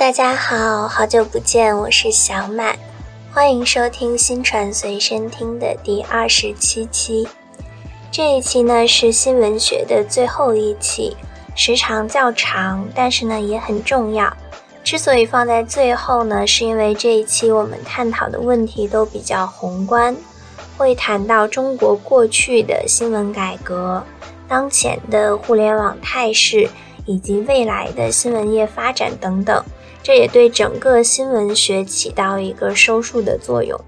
大家好，好久不见，我是小满，欢迎收听新传随身听的第二十七期。这一期呢是新闻学的最后一期，时长较长，但是呢也很重要。之所以放在最后呢，是因为这一期我们探讨的问题都比较宏观，会谈到中国过去的新闻改革、当前的互联网态势。以及未来的新闻业发展等等，这也对整个新闻学起到一个收束的作用。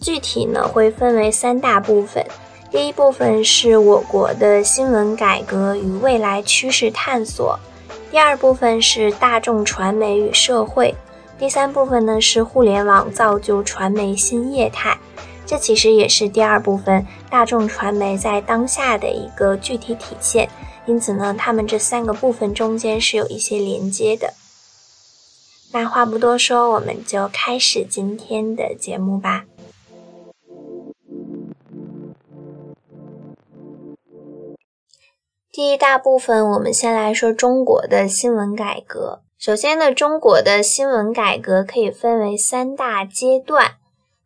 具体呢会分为三大部分，第一部分是我国的新闻改革与未来趋势探索，第二部分是大众传媒与社会，第三部分呢是互联网造就传媒新业态。这其实也是第二部分大众传媒在当下的一个具体体现。因此呢，它们这三个部分中间是有一些连接的。那话不多说，我们就开始今天的节目吧。第一大部分，我们先来说中国的新闻改革。首先呢，中国的新闻改革可以分为三大阶段。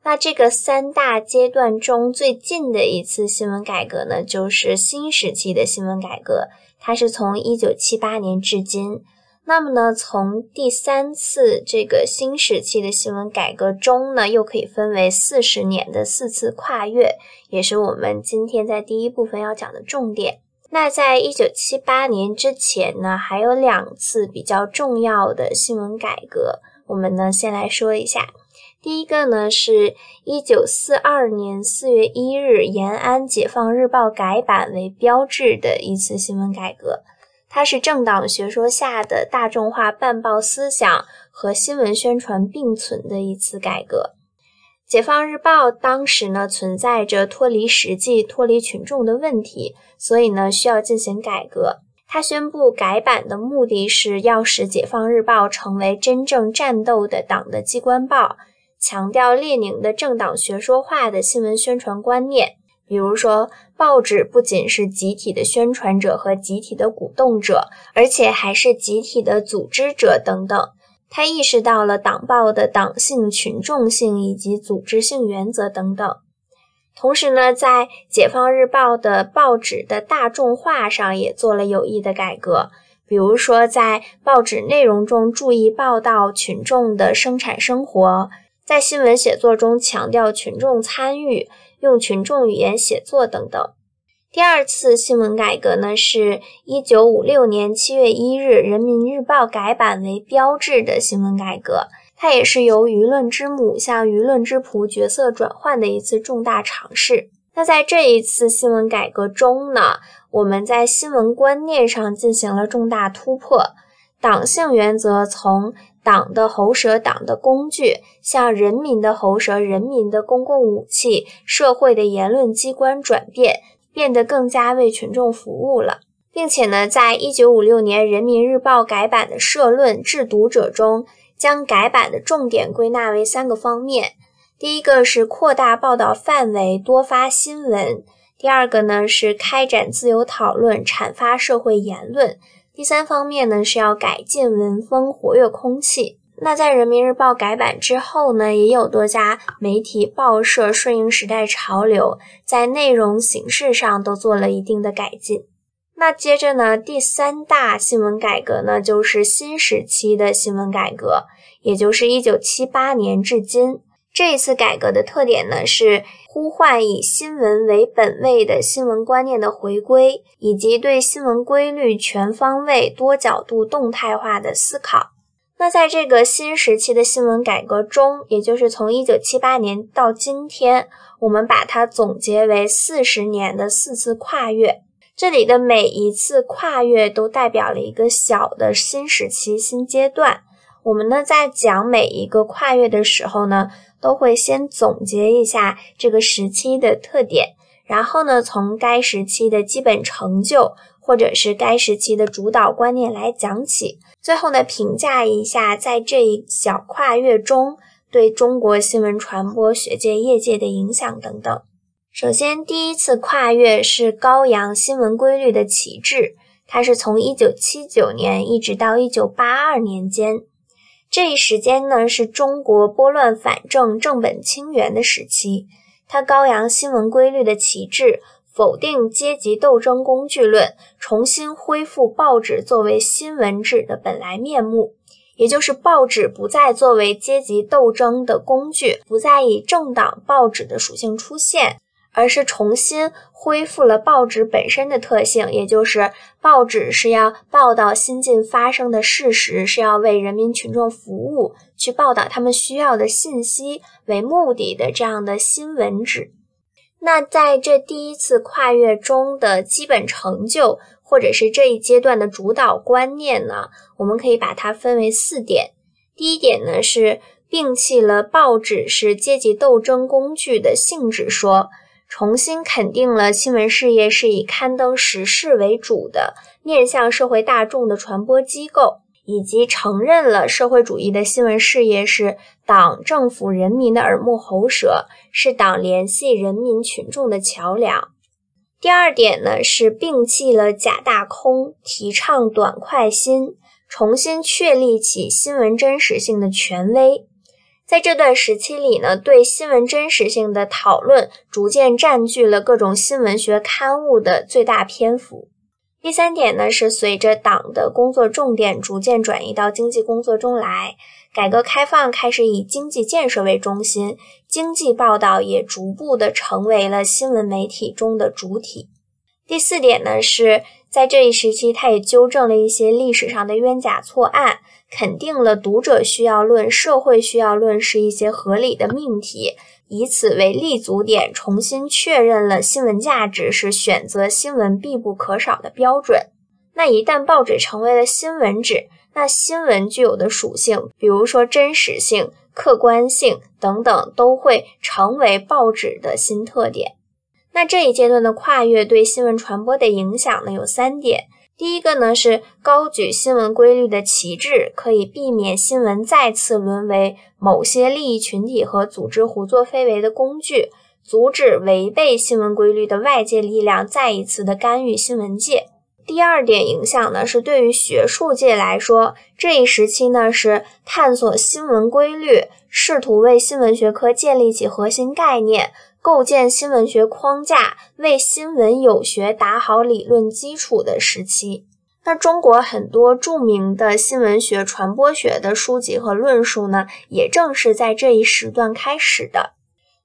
那这个三大阶段中最近的一次新闻改革呢，就是新时期的新闻改革，它是从一九七八年至今。那么呢，从第三次这个新时期的新闻改革中呢，又可以分为四十年的四次跨越，也是我们今天在第一部分要讲的重点。那在一九七八年之前呢，还有两次比较重要的新闻改革，我们呢先来说一下。第一个呢，是一九四二年四月一日延安《解放日报》改版为标志的一次新闻改革，它是政党学说下的大众化办报思想和新闻宣传并存的一次改革。《解放日报》当时呢存在着脱离实际、脱离群众的问题，所以呢需要进行改革。他宣布改版的目的是要使《解放日报》成为真正战斗的党的机关报。强调列宁的政党学说化的新闻宣传观念，比如说，报纸不仅是集体的宣传者和集体的鼓动者，而且还是集体的组织者等等。他意识到了党报的党性、群众性以及组织性原则等等。同时呢，在《解放日报》的报纸的大众化上也做了有益的改革，比如说，在报纸内容中注意报道群众的生产生活。在新闻写作中强调群众参与，用群众语言写作等等。第二次新闻改革呢，是一九五六年七月一日《人民日报》改版为标志的新闻改革。它也是由舆论之母向舆论之仆角色转换的一次重大尝试。那在这一次新闻改革中呢，我们在新闻观念上进行了重大突破，党性原则从。党的喉舌，党的工具，向人民的喉舌，人民的公共武器，社会的言论机关转变，变得更加为群众服务了，并且呢，在一九五六年《人民日报》改版的社论《致读者》中，将改版的重点归纳为三个方面：第一个是扩大报道范围，多发新闻；第二个呢是开展自由讨论，阐发社会言论。第三方面呢，是要改进文风，活跃空气。那在人民日报改版之后呢，也有多家媒体报社顺应时代潮流，在内容形式上都做了一定的改进。那接着呢，第三大新闻改革呢，就是新时期的新闻改革，也就是一九七八年至今。这一次改革的特点呢，是呼唤以新闻为本位的新闻观念的回归，以及对新闻规律全方位、多角度、动态化的思考。那在这个新时期的新闻改革中，也就是从一九七八年到今天，我们把它总结为四十年的四次跨越。这里的每一次跨越都代表了一个小的新时期、新阶段。我们呢，在讲每一个跨越的时候呢，都会先总结一下这个时期的特点，然后呢，从该时期的基本成就或者是该时期的主导观念来讲起，最后呢，评价一下在这一小跨越中对中国新闻传播学界、业界的影响等等。首先，第一次跨越是高扬新闻规律的旗帜，它是从一九七九年一直到一九八二年间。这一时间呢，是中国拨乱反正、正本清源的时期。他高扬新闻规律的旗帜，否定阶级斗争工具论，重新恢复报纸作为新闻纸的本来面目，也就是报纸不再作为阶级斗争的工具，不再以政党报纸的属性出现。而是重新恢复了报纸本身的特性，也就是报纸是要报道新近发生的事实，是要为人民群众服务，去报道他们需要的信息为目的的这样的新闻纸。那在这第一次跨越中的基本成就，或者是这一阶段的主导观念呢？我们可以把它分为四点。第一点呢是摒弃了报纸是阶级斗争工具的性质说。重新肯定了新闻事业是以刊登时事为主的面向社会大众的传播机构，以及承认了社会主义的新闻事业是党、政府、人民的耳目喉舌，是党联系人民群众的桥梁。第二点呢，是摒弃了假大空，提倡短快新，重新确立起新闻真实性的权威。在这段时期里呢，对新闻真实性的讨论逐渐占据了各种新闻学刊物的最大篇幅。第三点呢，是随着党的工作重点逐渐转移到经济工作中来，改革开放开始以经济建设为中心，经济报道也逐步的成为了新闻媒体中的主体。第四点呢，是在这一时期，他也纠正了一些历史上的冤假错案。肯定了读者需要论、社会需要论是一些合理的命题，以此为立足点，重新确认了新闻价值是选择新闻必不可少的标准。那一旦报纸成为了新闻纸，那新闻具有的属性，比如说真实性、客观性等等，都会成为报纸的新特点。那这一阶段的跨越对新闻传播的影响呢，有三点。第一个呢是高举新闻规律的旗帜，可以避免新闻再次沦为某些利益群体和组织胡作非为的工具，阻止违背新闻规律的外界力量再一次的干预新闻界。第二点影响呢是对于学术界来说，这一时期呢是探索新闻规律，试图为新闻学科建立起核心概念。构建新闻学框架，为新闻有学打好理论基础的时期。那中国很多著名的新闻学、传播学的书籍和论述呢，也正是在这一时段开始的。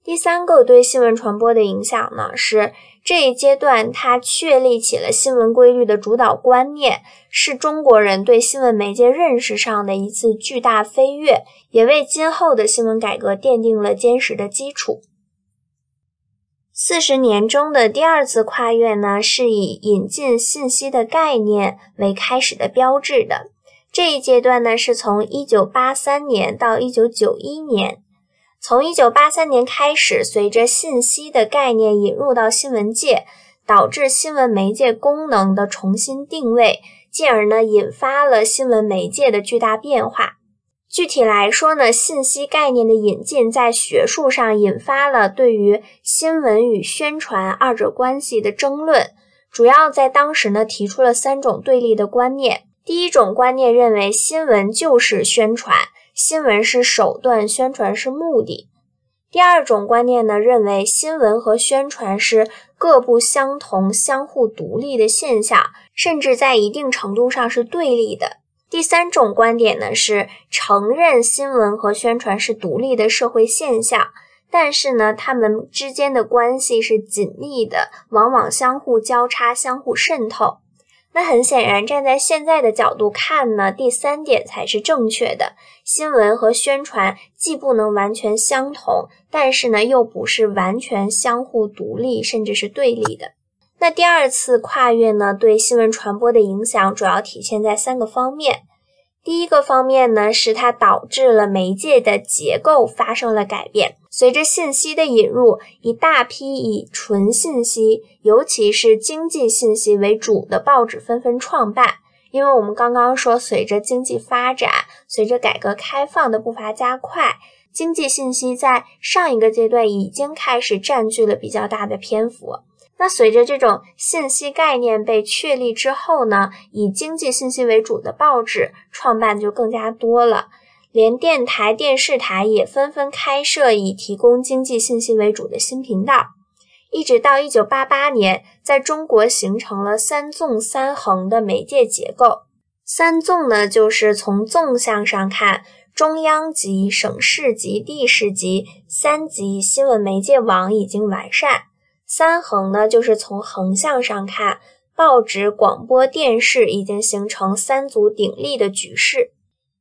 第三个对新闻传播的影响呢，是这一阶段它确立起了新闻规律的主导观念，是中国人对新闻媒介认识上的一次巨大飞跃，也为今后的新闻改革奠定了坚实的基础。四十年中的第二次跨越呢，是以引进信息的概念为开始的标志的。这一阶段呢，是从一九八三年到一九九一年。从一九八三年开始，随着信息的概念引入到新闻界，导致新闻媒介功能的重新定位，进而呢，引发了新闻媒介的巨大变化。具体来说呢，信息概念的引进在学术上引发了对于新闻与宣传二者关系的争论。主要在当时呢，提出了三种对立的观念。第一种观念认为，新闻就是宣传，新闻是手段，宣传是目的。第二种观念呢，认为新闻和宣传是各不相同、相互独立的现象，甚至在一定程度上是对立的。第三种观点呢，是承认新闻和宣传是独立的社会现象，但是呢，它们之间的关系是紧密的，往往相互交叉、相互渗透。那很显然，站在现在的角度看呢，第三点才是正确的。新闻和宣传既不能完全相同，但是呢，又不是完全相互独立，甚至是对立的。那第二次跨越呢，对新闻传播的影响主要体现在三个方面。第一个方面呢，是它导致了媒介的结构发生了改变。随着信息的引入，一大批以纯信息，尤其是经济信息为主的报纸纷纷创办。因为我们刚刚说，随着经济发展，随着改革开放的步伐加快，经济信息在上一个阶段已经开始占据了比较大的篇幅。那随着这种信息概念被确立之后呢，以经济信息为主的报纸创办就更加多了。连电台、电视台也纷纷开设以提供经济信息为主的新频道。一直到一九八八年，在中国形成了三纵三横的媒介结构。三纵呢，就是从纵向上看，中央级、省市级、地市级三级新闻媒介网已经完善；三横呢，就是从横向上看，报纸、广播电视已经形成三足鼎立的局势。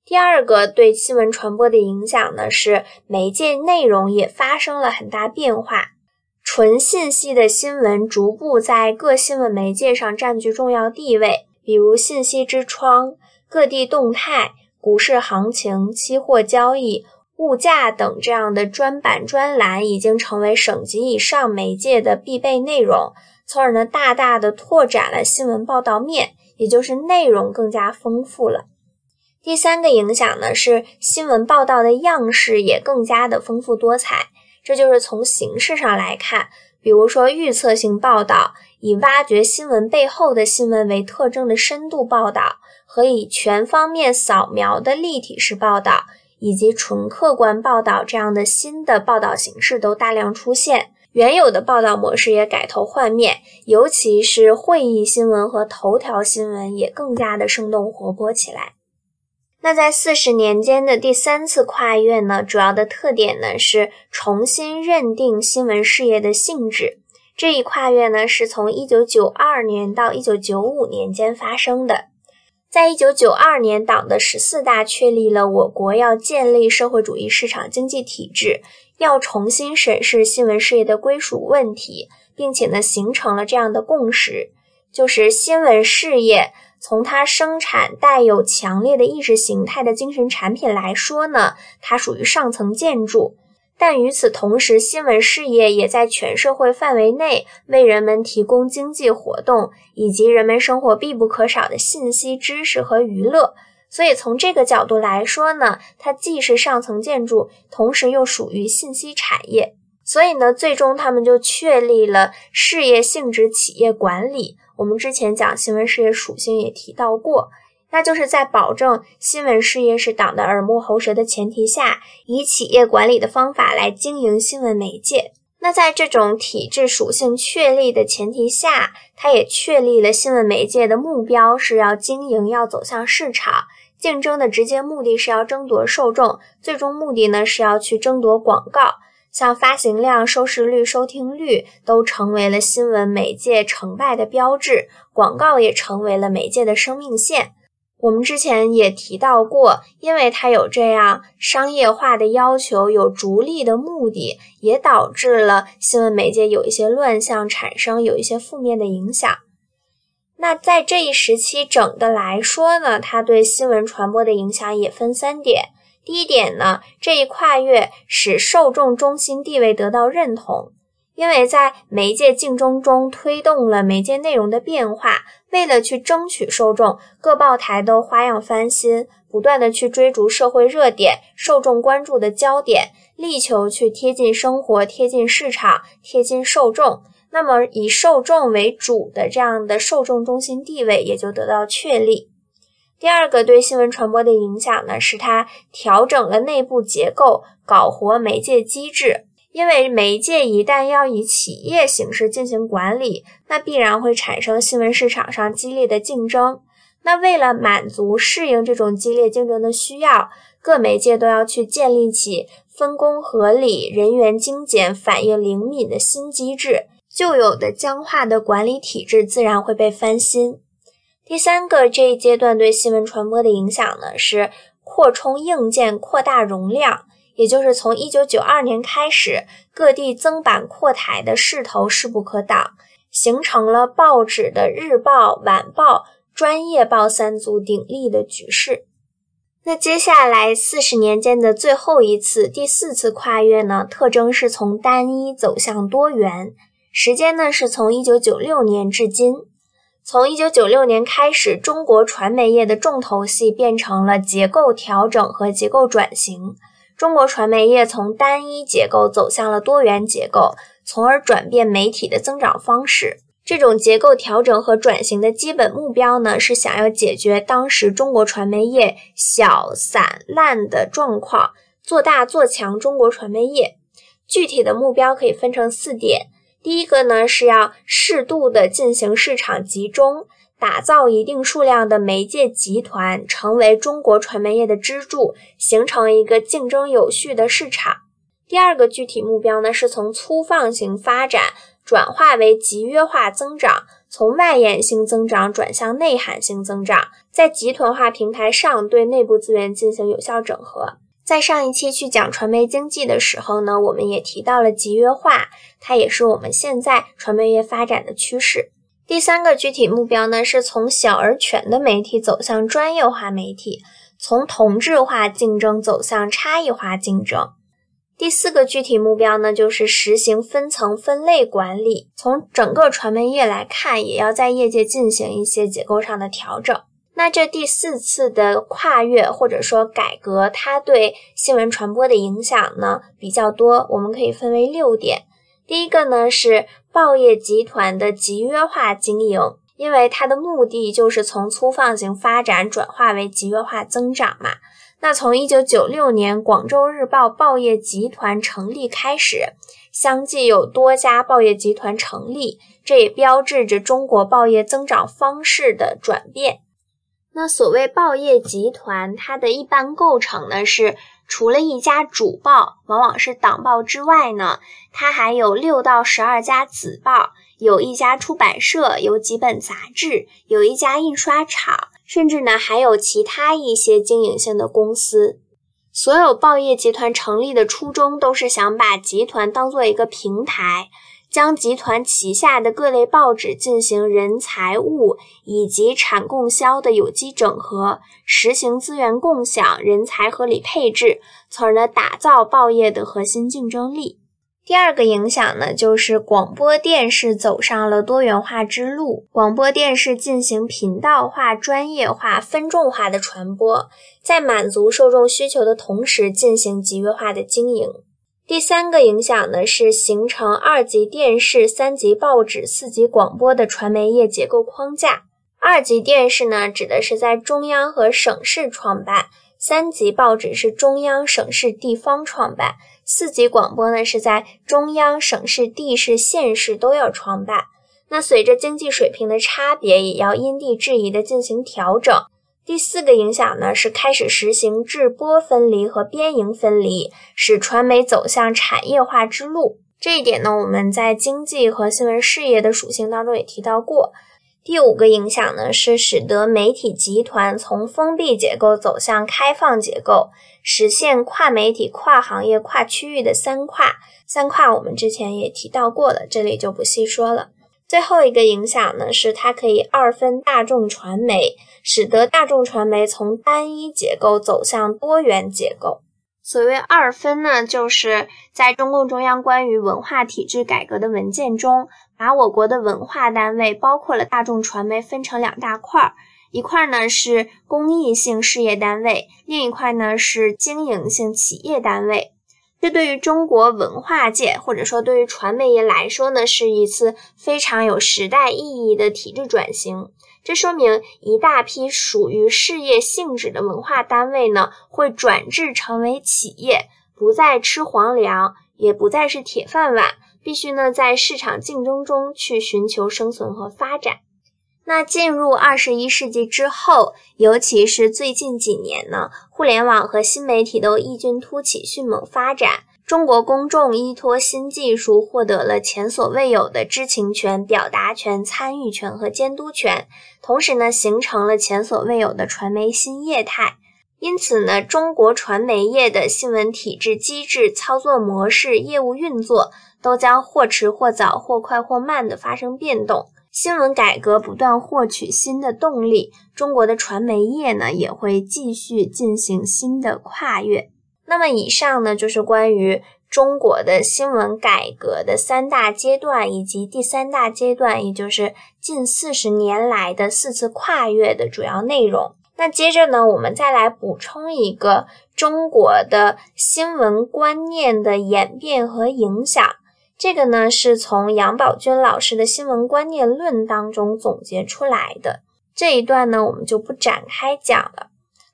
第二个对新闻传播的影响呢，是媒介内容也发生了很大变化。纯信息的新闻逐步在各新闻媒介上占据重要地位，比如信息之窗、各地动态、股市行情、期货交易、物价等这样的专版专栏已经成为省级以上媒介的必备内容，从而呢大大的拓展了新闻报道面，也就是内容更加丰富了。第三个影响呢是新闻报道的样式也更加的丰富多彩。这就是从形式上来看，比如说预测性报道，以挖掘新闻背后的新闻为特征的深度报道，和以全方面扫描的立体式报道，以及纯客观报道这样的新的报道形式都大量出现，原有的报道模式也改头换面，尤其是会议新闻和头条新闻也更加的生动活泼起来。那在四十年间的第三次跨越呢，主要的特点呢是重新认定新闻事业的性质。这一跨越呢是从一九九二年到一九九五年间发生的。在一九九二年，党的十四大确立了我国要建立社会主义市场经济体制，要重新审视新闻事业的归属问题，并且呢形成了这样的共识，就是新闻事业。从它生产带有强烈的意识形态的精神产品来说呢，它属于上层建筑。但与此同时，新闻事业也在全社会范围内为人们提供经济活动以及人们生活必不可少的信息、知识和娱乐。所以从这个角度来说呢，它既是上层建筑，同时又属于信息产业。所以呢，最终他们就确立了事业性质企业管理。我们之前讲新闻事业属性也提到过，那就是在保证新闻事业是党的耳目喉舌的前提下，以企业管理的方法来经营新闻媒介。那在这种体制属性确立的前提下，它也确立了新闻媒介的目标是要经营，要走向市场，竞争的直接目的是要争夺受众，最终目的呢是要去争夺广告。像发行量、收视率、收听率都成为了新闻媒介成败的标志，广告也成为了媒介的生命线。我们之前也提到过，因为它有这样商业化的要求，有逐利的目的，也导致了新闻媒介有一些乱象产生，有一些负面的影响。那在这一时期整的来说呢，它对新闻传播的影响也分三点。第一点呢，这一跨越使受众中心地位得到认同，因为在媒介竞争中推动了媒介内容的变化。为了去争取受众，各报台都花样翻新，不断的去追逐社会热点、受众关注的焦点，力求去贴近生活、贴近市场、贴近受众。那么，以受众为主的这样的受众中心地位也就得到确立。第二个对新闻传播的影响呢，是它调整了内部结构，搞活媒介机制。因为媒介一旦要以企业形式进行管理，那必然会产生新闻市场上激烈的竞争。那为了满足适应这种激烈竞争的需要，各媒介都要去建立起分工合理、人员精简、反应灵敏的新机制，旧有的僵化的管理体制自然会被翻新。第三个这一阶段对新闻传播的影响呢，是扩充硬件、扩大容量，也就是从一九九二年开始，各地增版扩台的势头势不可挡，形成了报纸的日报、晚报、专业报三足鼎立的局势。那接下来四十年间的最后一次、第四次跨越呢，特征是从单一走向多元，时间呢是从一九九六年至今。从一九九六年开始，中国传媒业的重头戏变成了结构调整和结构转型。中国传媒业从单一结构走向了多元结构，从而转变媒体的增长方式。这种结构调整和转型的基本目标呢，是想要解决当时中国传媒业小散烂的状况，做大做强中国传媒业。具体的目标可以分成四点。第一个呢，是要适度的进行市场集中，打造一定数量的媒介集团，成为中国传媒业的支柱，形成一个竞争有序的市场。第二个具体目标呢，是从粗放型发展转化为集约化增长，从外延性增长转向内涵性增长，在集团化平台上对内部资源进行有效整合。在上一期去讲传媒经济的时候呢，我们也提到了集约化，它也是我们现在传媒业发展的趋势。第三个具体目标呢，是从小而全的媒体走向专业化媒体，从同质化竞争走向差异化竞争。第四个具体目标呢，就是实行分层分类管理，从整个传媒业来看，也要在业界进行一些结构上的调整。那这第四次的跨越或者说改革，它对新闻传播的影响呢比较多，我们可以分为六点。第一个呢是报业集团的集约化经营，因为它的目的就是从粗放型发展转化为集约化增长嘛。那从一九九六年广州日报报业集团成立开始，相继有多家报业集团成立，这也标志着中国报业增长方式的转变。那所谓报业集团，它的一般构成呢是，除了一家主报，往往是党报之外呢，它还有六到十二家子报，有一家出版社，有几本杂志，有一家印刷厂，甚至呢还有其他一些经营性的公司。所有报业集团成立的初衷，都是想把集团当做一个平台。将集团旗下的各类报纸进行人财物以及产供销的有机整合，实行资源共享、人才合理配置，从而呢打造报业的核心竞争力。第二个影响呢，就是广播电视走上了多元化之路，广播电视进行频道化、专业化、分众化的传播，在满足受众需求的同时，进行集约化的经营。第三个影响呢，是形成二级电视、三级报纸、四级广播的传媒业结构框架。二级电视呢，指的是在中央和省市创办；三级报纸是中央、省市、地方创办；四级广播呢，是在中央、省市、地市、县市都要创办。那随着经济水平的差别，也要因地制宜的进行调整。第四个影响呢，是开始实行制播分离和编营分离，使传媒走向产业化之路。这一点呢，我们在经济和新闻事业的属性当中也提到过。第五个影响呢，是使得媒体集团从封闭结构走向开放结构，实现跨媒体、跨行业、跨区域的三跨。三跨我们之前也提到过了，这里就不细说了。最后一个影响呢，是它可以二分大众传媒，使得大众传媒从单一结构走向多元结构。所谓二分呢，就是在中共中央关于文化体制改革的文件中，把我国的文化单位，包括了大众传媒，分成两大块儿，一块呢是公益性事业单位，另一块呢是经营性企业单位。这对于中国文化界，或者说对于传媒业来说呢，是一次非常有时代意义的体制转型。这说明一大批属于事业性质的文化单位呢，会转制成为企业，不再吃皇粮，也不再是铁饭碗，必须呢在市场竞争中去寻求生存和发展。那进入二十一世纪之后，尤其是最近几年呢，互联网和新媒体都异军突起、迅猛发展。中国公众依托新技术，获得了前所未有的知情权、表达权、参与权和监督权，同时呢，形成了前所未有的传媒新业态。因此呢，中国传媒业的新闻体制、机制、操作模式、业务运作，都将或迟或早、或快或慢地发生变动。新闻改革不断获取新的动力，中国的传媒业呢也会继续进行新的跨越。那么以上呢就是关于中国的新闻改革的三大阶段，以及第三大阶段，也就是近四十年来的四次跨越的主要内容。那接着呢，我们再来补充一个中国的新闻观念的演变和影响。这个呢是从杨宝军老师的《新闻观念论》当中总结出来的。这一段呢，我们就不展开讲了。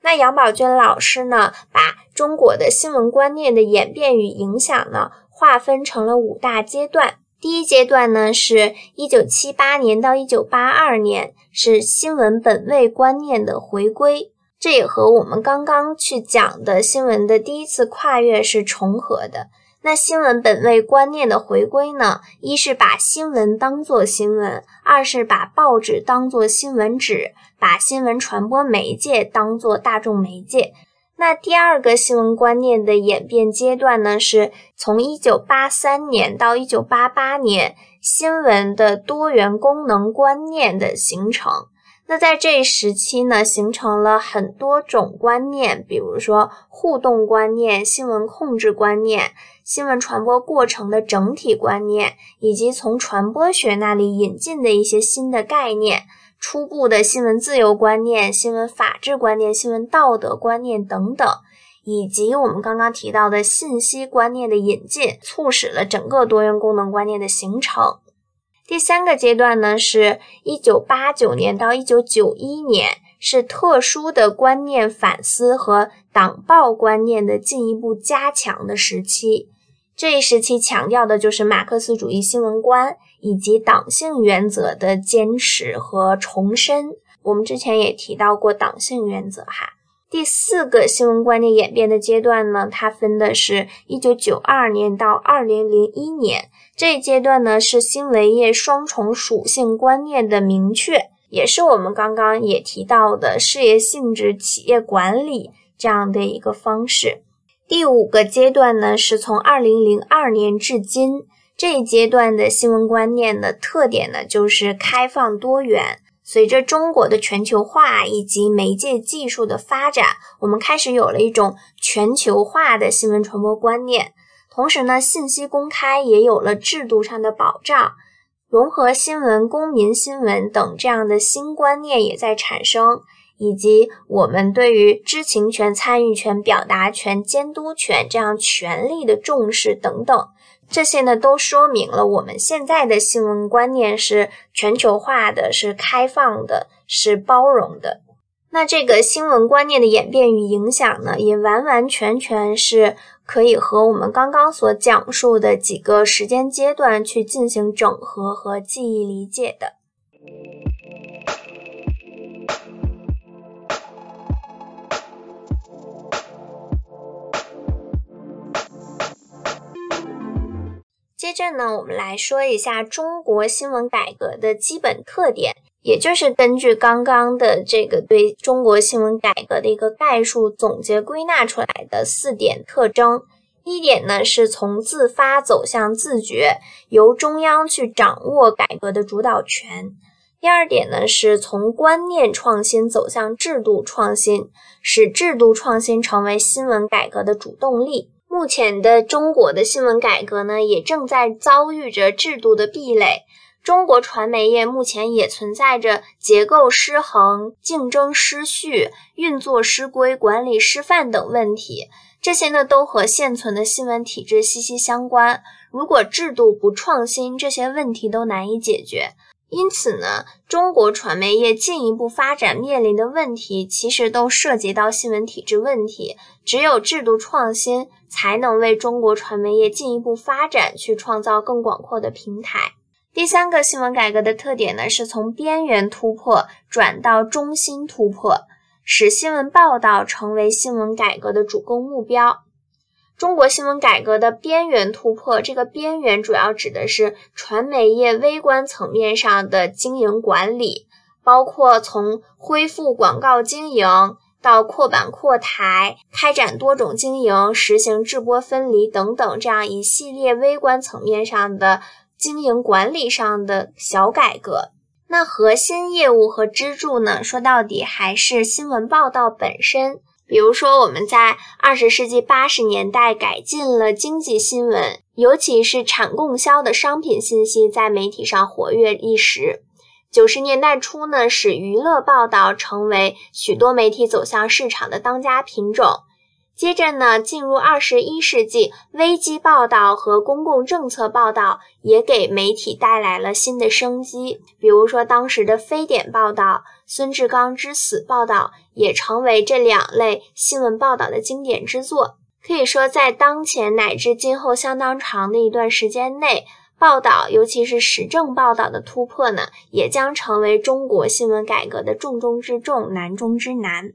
那杨宝娟老师呢，把中国的新闻观念的演变与影响呢，划分成了五大阶段。第一阶段呢，是一九七八年到一九八二年，是新闻本位观念的回归。这也和我们刚刚去讲的新闻的第一次跨越是重合的。那新闻本位观念的回归呢？一是把新闻当作新闻，二是把报纸当作新闻纸，把新闻传播媒介当作大众媒介。那第二个新闻观念的演变阶段呢，是从一九八三年到一九八八年，新闻的多元功能观念的形成。那在这一时期呢，形成了很多种观念，比如说互动观念、新闻控制观念、新闻传播过程的整体观念，以及从传播学那里引进的一些新的概念，初步的新闻自由观念、新闻法治观念、新闻道德观念等等，以及我们刚刚提到的信息观念的引进，促使了整个多元功能观念的形成。第三个阶段呢，是一九八九年到一九九一年，是特殊的观念反思和党报观念的进一步加强的时期。这一时期强调的就是马克思主义新闻观以及党性原则的坚持和重申。我们之前也提到过党性原则哈。第四个新闻观念演变的阶段呢，它分的是一九九二年到二零零一年。这一阶段呢，是新闻业双重属性观念的明确，也是我们刚刚也提到的事业性质、企业管理这样的一个方式。第五个阶段呢，是从二零零二年至今这一阶段的新闻观念的特点呢，就是开放多元。随着中国的全球化以及媒介技术的发展，我们开始有了一种全球化的新闻传播观念。同时呢，信息公开也有了制度上的保障，融合新闻、公民新闻等这样的新观念也在产生，以及我们对于知情权、参与权、表达权、监督权这样权利的重视等等，这些呢都说明了我们现在的新闻观念是全球化的、是开放的、是包容的。那这个新闻观念的演变与影响呢，也完完全全是。可以和我们刚刚所讲述的几个时间阶段去进行整合和记忆理解的。接着呢，我们来说一下中国新闻改革的基本特点。也就是根据刚刚的这个对中国新闻改革的一个概述总结归纳出来的四点特征。一点呢，是从自发走向自觉，由中央去掌握改革的主导权。第二点呢，是从观念创新走向制度创新，使制度创新成为新闻改革的主动力。目前的中国的新闻改革呢，也正在遭遇着制度的壁垒。中国传媒业目前也存在着结构失衡、竞争失序、运作失规、管理失范等问题。这些呢，都和现存的新闻体制息息相关。如果制度不创新，这些问题都难以解决。因此呢，中国传媒业进一步发展面临的问题，其实都涉及到新闻体制问题。只有制度创新，才能为中国传媒业进一步发展去创造更广阔的平台。第三个新闻改革的特点呢，是从边缘突破转到中心突破，使新闻报道成为新闻改革的主攻目标。中国新闻改革的边缘突破，这个边缘主要指的是传媒业微观层面上的经营管理，包括从恢复广告经营到扩版扩台、开展多种经营、实行制播分离等等这样一系列微观层面上的。经营管理上的小改革，那核心业务和支柱呢？说到底还是新闻报道本身。比如说，我们在二十世纪八十年代改进了经济新闻，尤其是产供销的商品信息在媒体上活跃一时。九十年代初呢，使娱乐报道成为许多媒体走向市场的当家品种。接着呢，进入二十一世纪，危机报道和公共政策报道也给媒体带来了新的生机。比如说，当时的非典报道、孙志刚之死报道，也成为这两类新闻报道的经典之作。可以说，在当前乃至今后相当长的一段时间内，报道，尤其是时政报道的突破呢，也将成为中国新闻改革的重中之重、难中之难。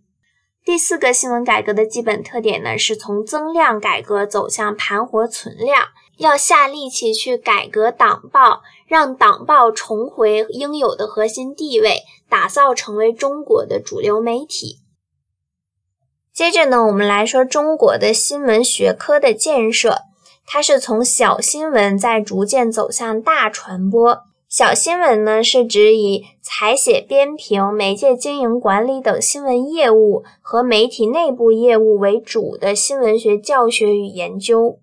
第四个新闻改革的基本特点呢，是从增量改革走向盘活存量，要下力气去改革党报，让党报重回应有的核心地位，打造成为中国的主流媒体。接着呢，我们来说中国的新闻学科的建设，它是从小新闻在逐渐走向大传播。小新闻呢，是指以采写、编评、媒介经营管理等新闻业务和媒体内部业务为主的新闻学教学与研究。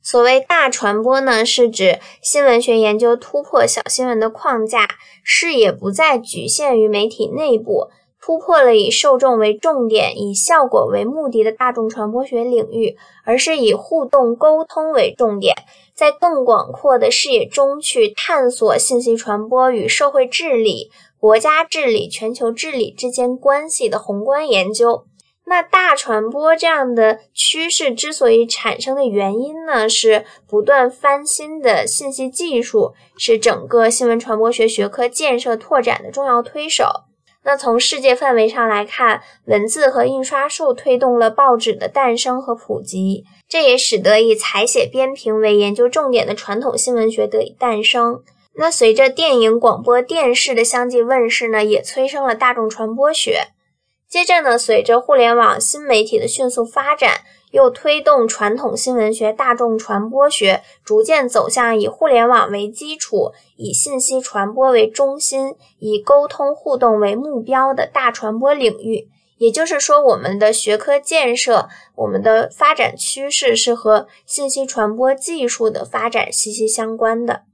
所谓大传播呢，是指新闻学研究突破小新闻的框架，视野不再局限于媒体内部。突破了以受众为重点、以效果为目的的大众传播学领域，而是以互动沟通为重点，在更广阔的视野中去探索信息传播与社会治理、国家治理、全球治理之间关系的宏观研究。那大传播这样的趋势之所以产生的原因呢，是不断翻新的信息技术是整个新闻传播学学科建设拓展的重要推手。那从世界范围上来看，文字和印刷术推动了报纸的诞生和普及，这也使得以采写编评为研究重点的传统新闻学得以诞生。那随着电影、广播电视的相继问世呢，也催生了大众传播学。接着呢，随着互联网新媒体的迅速发展。又推动传统新闻学、大众传播学逐渐走向以互联网为基础、以信息传播为中心、以沟通互动为目标的大传播领域。也就是说，我们的学科建设、我们的发展趋势是和信息传播技术的发展息息相关的。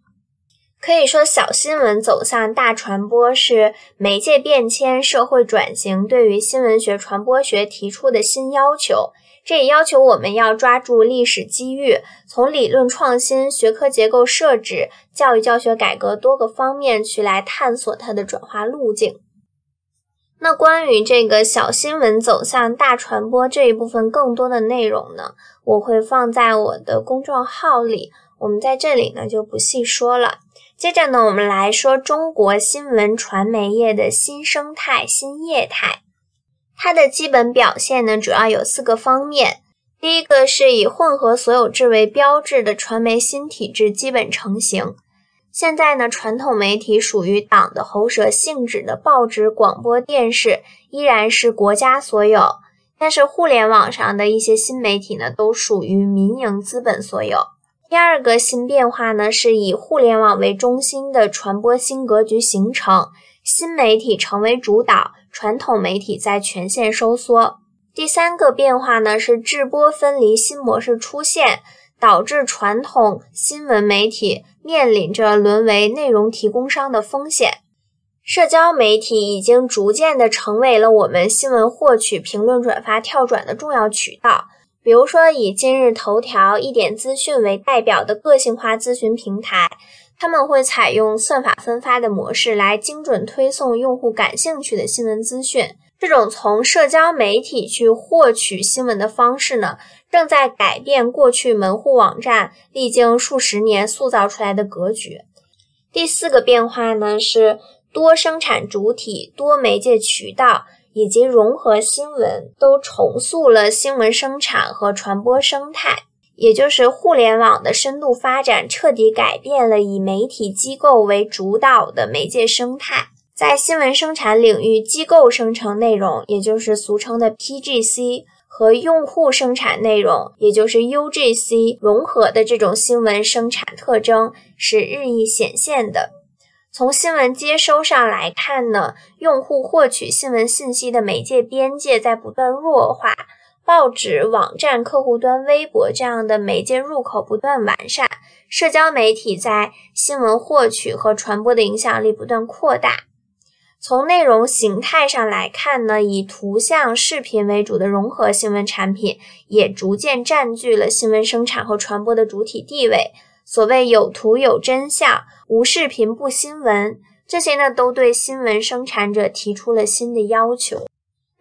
可以说，小新闻走向大传播是媒介变迁、社会转型对于新闻学、传播学提出的新要求。这也要求我们要抓住历史机遇，从理论创新、学科结构设置、教育教学改革多个方面去来探索它的转化路径。那关于这个小新闻走向大传播这一部分更多的内容呢，我会放在我的公众号里，我们在这里呢就不细说了。接着呢，我们来说中国新闻传媒业的新生态、新业态。它的基本表现呢，主要有四个方面。第一个是以混合所有制为标志的传媒新体制基本成型。现在呢，传统媒体属于党的喉舌性质的报纸、广播电视依然是国家所有，但是互联网上的一些新媒体呢，都属于民营资本所有。第二个新变化呢，是以互联网为中心的传播新格局形成。新媒体成为主导，传统媒体在全线收缩。第三个变化呢是制播分离新模式出现，导致传统新闻媒体面临着沦为内容提供商的风险。社交媒体已经逐渐的成为了我们新闻获取、评论、转发、跳转的重要渠道。比如说，以今日头条、一点资讯为代表的个性化咨询平台。他们会采用算法分发的模式来精准推送用户感兴趣的新闻资讯。这种从社交媒体去获取新闻的方式呢，正在改变过去门户网站历经数十年塑造出来的格局。第四个变化呢，是多生产主体、多媒介渠道以及融合新闻都重塑了新闻生产和传播生态。也就是互联网的深度发展，彻底改变了以媒体机构为主导的媒介生态。在新闻生产领域，机构生成内容，也就是俗称的 PGC，和用户生产内容，也就是 UGC 融合的这种新闻生产特征是日益显现的。从新闻接收上来看呢，用户获取新闻信息的媒介边界在不断弱化。报纸、网站、客户端、微博这样的媒介入口不断完善，社交媒体在新闻获取和传播的影响力不断扩大。从内容形态上来看呢，以图像、视频为主的融合新闻产品也逐渐占据了新闻生产和传播的主体地位。所谓有图有真相，无视频不新闻，这些呢都对新闻生产者提出了新的要求。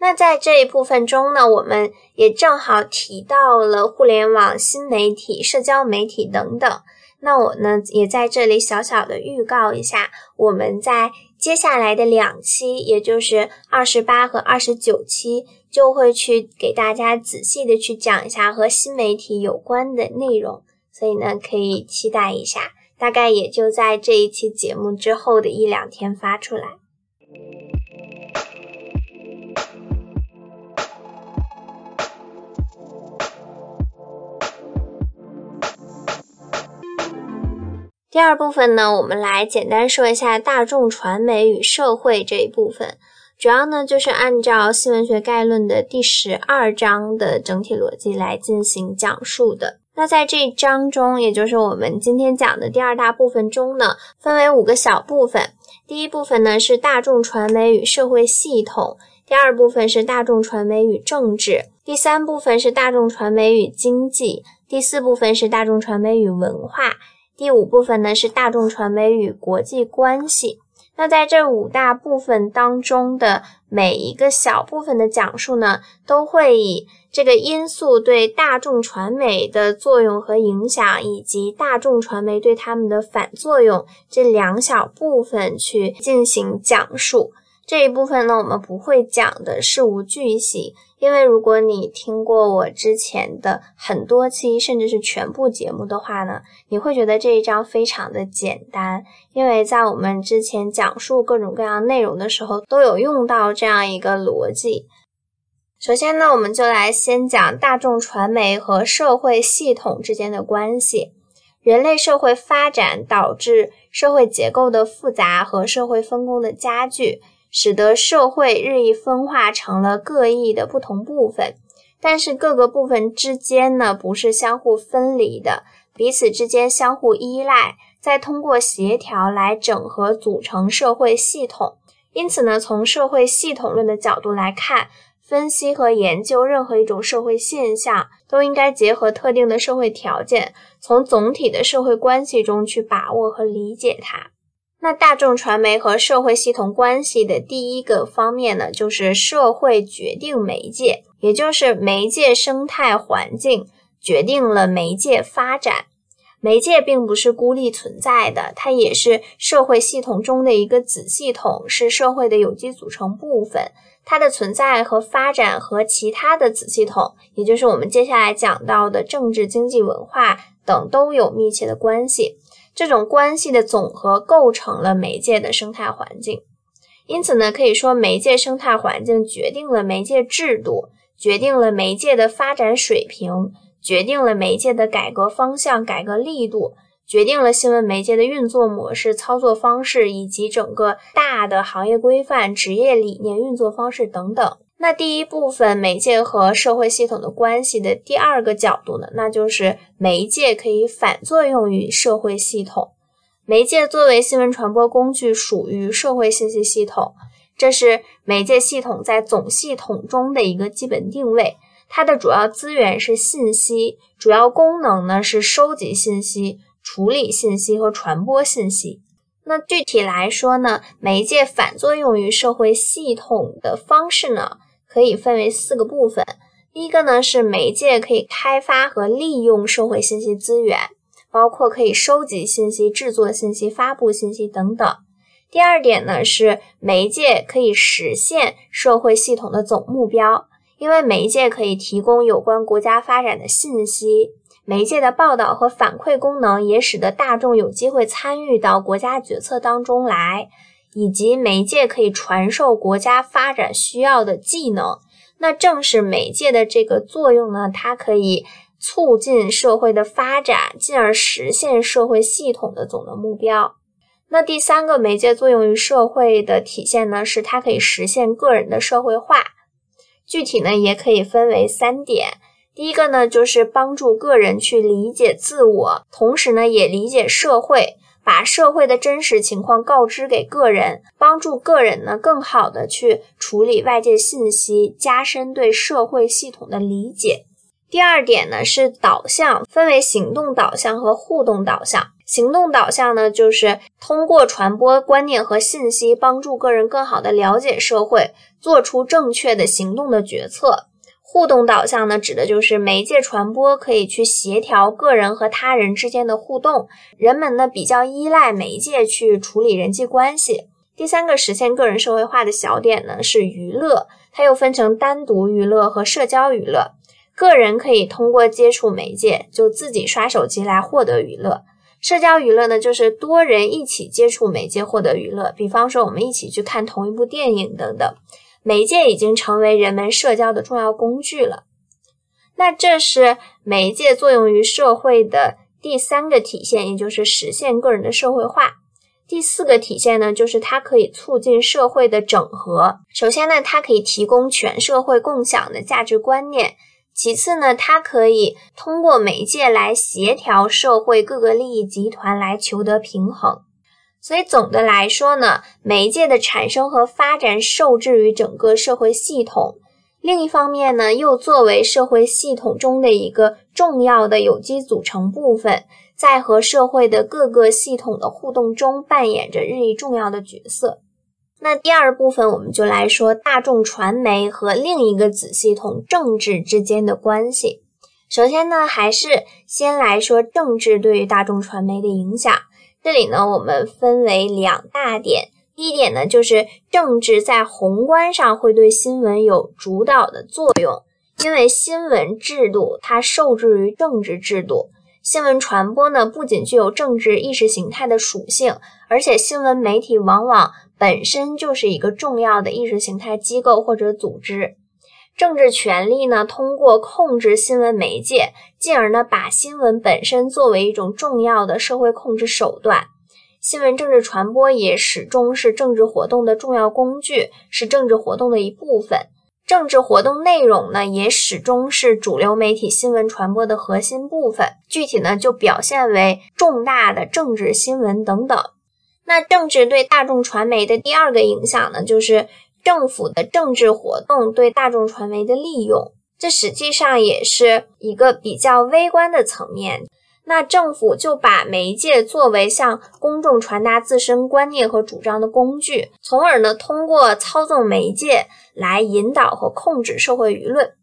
那在这一部分中呢，我们也正好提到了互联网、新媒体、社交媒体等等。那我呢也在这里小小的预告一下，我们在接下来的两期，也就是二十八和二十九期，就会去给大家仔细的去讲一下和新媒体有关的内容，所以呢可以期待一下，大概也就在这一期节目之后的一两天发出来。第二部分呢，我们来简单说一下大众传媒与社会这一部分，主要呢就是按照新闻学概论的第十二章的整体逻辑来进行讲述的。那在这一章中，也就是我们今天讲的第二大部分中呢，分为五个小部分。第一部分呢是大众传媒与社会系统，第二部分是大众传媒与政治，第三部分是大众传媒与经济，第四部分是大众传媒与文化。第五部分呢是大众传媒与国际关系。那在这五大部分当中的每一个小部分的讲述呢，都会以这个因素对大众传媒的作用和影响，以及大众传媒对他们的反作用这两小部分去进行讲述。这一部分呢，我们不会讲的事无巨细，因为如果你听过我之前的很多期，甚至是全部节目的话呢，你会觉得这一章非常的简单，因为在我们之前讲述各种各样内容的时候，都有用到这样一个逻辑。首先呢，我们就来先讲大众传媒和社会系统之间的关系。人类社会发展导致社会结构的复杂和社会分工的加剧。使得社会日益分化成了各异的不同部分，但是各个部分之间呢不是相互分离的，彼此之间相互依赖，再通过协调来整合组成社会系统。因此呢，从社会系统论的角度来看，分析和研究任何一种社会现象，都应该结合特定的社会条件，从总体的社会关系中去把握和理解它。那大众传媒和社会系统关系的第一个方面呢，就是社会决定媒介，也就是媒介生态环境决定了媒介发展。媒介并不是孤立存在的，它也是社会系统中的一个子系统，是社会的有机组成部分。它的存在和发展和其他的子系统，也就是我们接下来讲到的政治、经济、文化等，都有密切的关系。这种关系的总和构成了媒介的生态环境，因此呢，可以说媒介生态环境决定了媒介制度，决定了媒介的发展水平，决定了媒介的改革方向、改革力度，决定了新闻媒介的运作模式、操作方式以及整个大的行业规范、职业理念、运作方式等等。那第一部分媒介和社会系统的关系的第二个角度呢，那就是媒介可以反作用于社会系统。媒介作为新闻传播工具，属于社会信息系统，这是媒介系统在总系统中的一个基本定位。它的主要资源是信息，主要功能呢是收集信息、处理信息和传播信息。那具体来说呢，媒介反作用于社会系统的方式呢？可以分为四个部分。第一个呢是媒介可以开发和利用社会信息资源，包括可以收集信息、制作信息、发布信息等等。第二点呢是媒介可以实现社会系统的总目标，因为媒介可以提供有关国家发展的信息。媒介的报道和反馈功能也使得大众有机会参与到国家决策当中来。以及媒介可以传授国家发展需要的技能，那正是媒介的这个作用呢，它可以促进社会的发展，进而实现社会系统的总的目标。那第三个媒介作用于社会的体现呢，是它可以实现个人的社会化。具体呢，也可以分为三点。第一个呢，就是帮助个人去理解自我，同时呢，也理解社会。把社会的真实情况告知给个人，帮助个人呢更好的去处理外界信息，加深对社会系统的理解。第二点呢是导向，分为行动导向和互动导向。行动导向呢，就是通过传播观念和信息，帮助个人更好的了解社会，做出正确的行动的决策。互动导向呢，指的就是媒介传播可以去协调个人和他人之间的互动，人们呢比较依赖媒介去处理人际关系。第三个实现个人社会化的小点呢是娱乐，它又分成单独娱乐和社交娱乐。个人可以通过接触媒介，就自己刷手机来获得娱乐。社交娱乐呢，就是多人一起接触媒介获得娱乐，比方说我们一起去看同一部电影等等。媒介已经成为人们社交的重要工具了。那这是媒介作用于社会的第三个体现，也就是实现个人的社会化。第四个体现呢，就是它可以促进社会的整合。首先呢，它可以提供全社会共享的价值观念。其次呢，它可以通过媒介来协调社会各个利益集团来求得平衡。所以总的来说呢，媒介的产生和发展受制于整个社会系统。另一方面呢，又作为社会系统中的一个重要的有机组成部分，在和社会的各个系统的互动中扮演着日益重要的角色。那第二部分，我们就来说大众传媒和另一个子系统政治之间的关系。首先呢，还是先来说政治对于大众传媒的影响。这里呢，我们分为两大点。第一点呢，就是政治在宏观上会对新闻有主导的作用，因为新闻制度它受制于政治制度。新闻传播呢，不仅具有政治意识形态的属性，而且新闻媒体往往本身就是一个重要的意识形态机构或者组织。政治权力呢，通过控制新闻媒介，进而呢，把新闻本身作为一种重要的社会控制手段。新闻政治传播也始终是政治活动的重要工具，是政治活动的一部分。政治活动内容呢，也始终是主流媒体新闻传播的核心部分。具体呢，就表现为重大的政治新闻等等。那政治对大众传媒的第二个影响呢，就是政府的政治活动对大众传媒的利用。这实际上也是一个比较微观的层面。那政府就把媒介作为向公众传达自身观念和主张的工具，从而呢，通过操纵媒介来引导和控制社会舆论。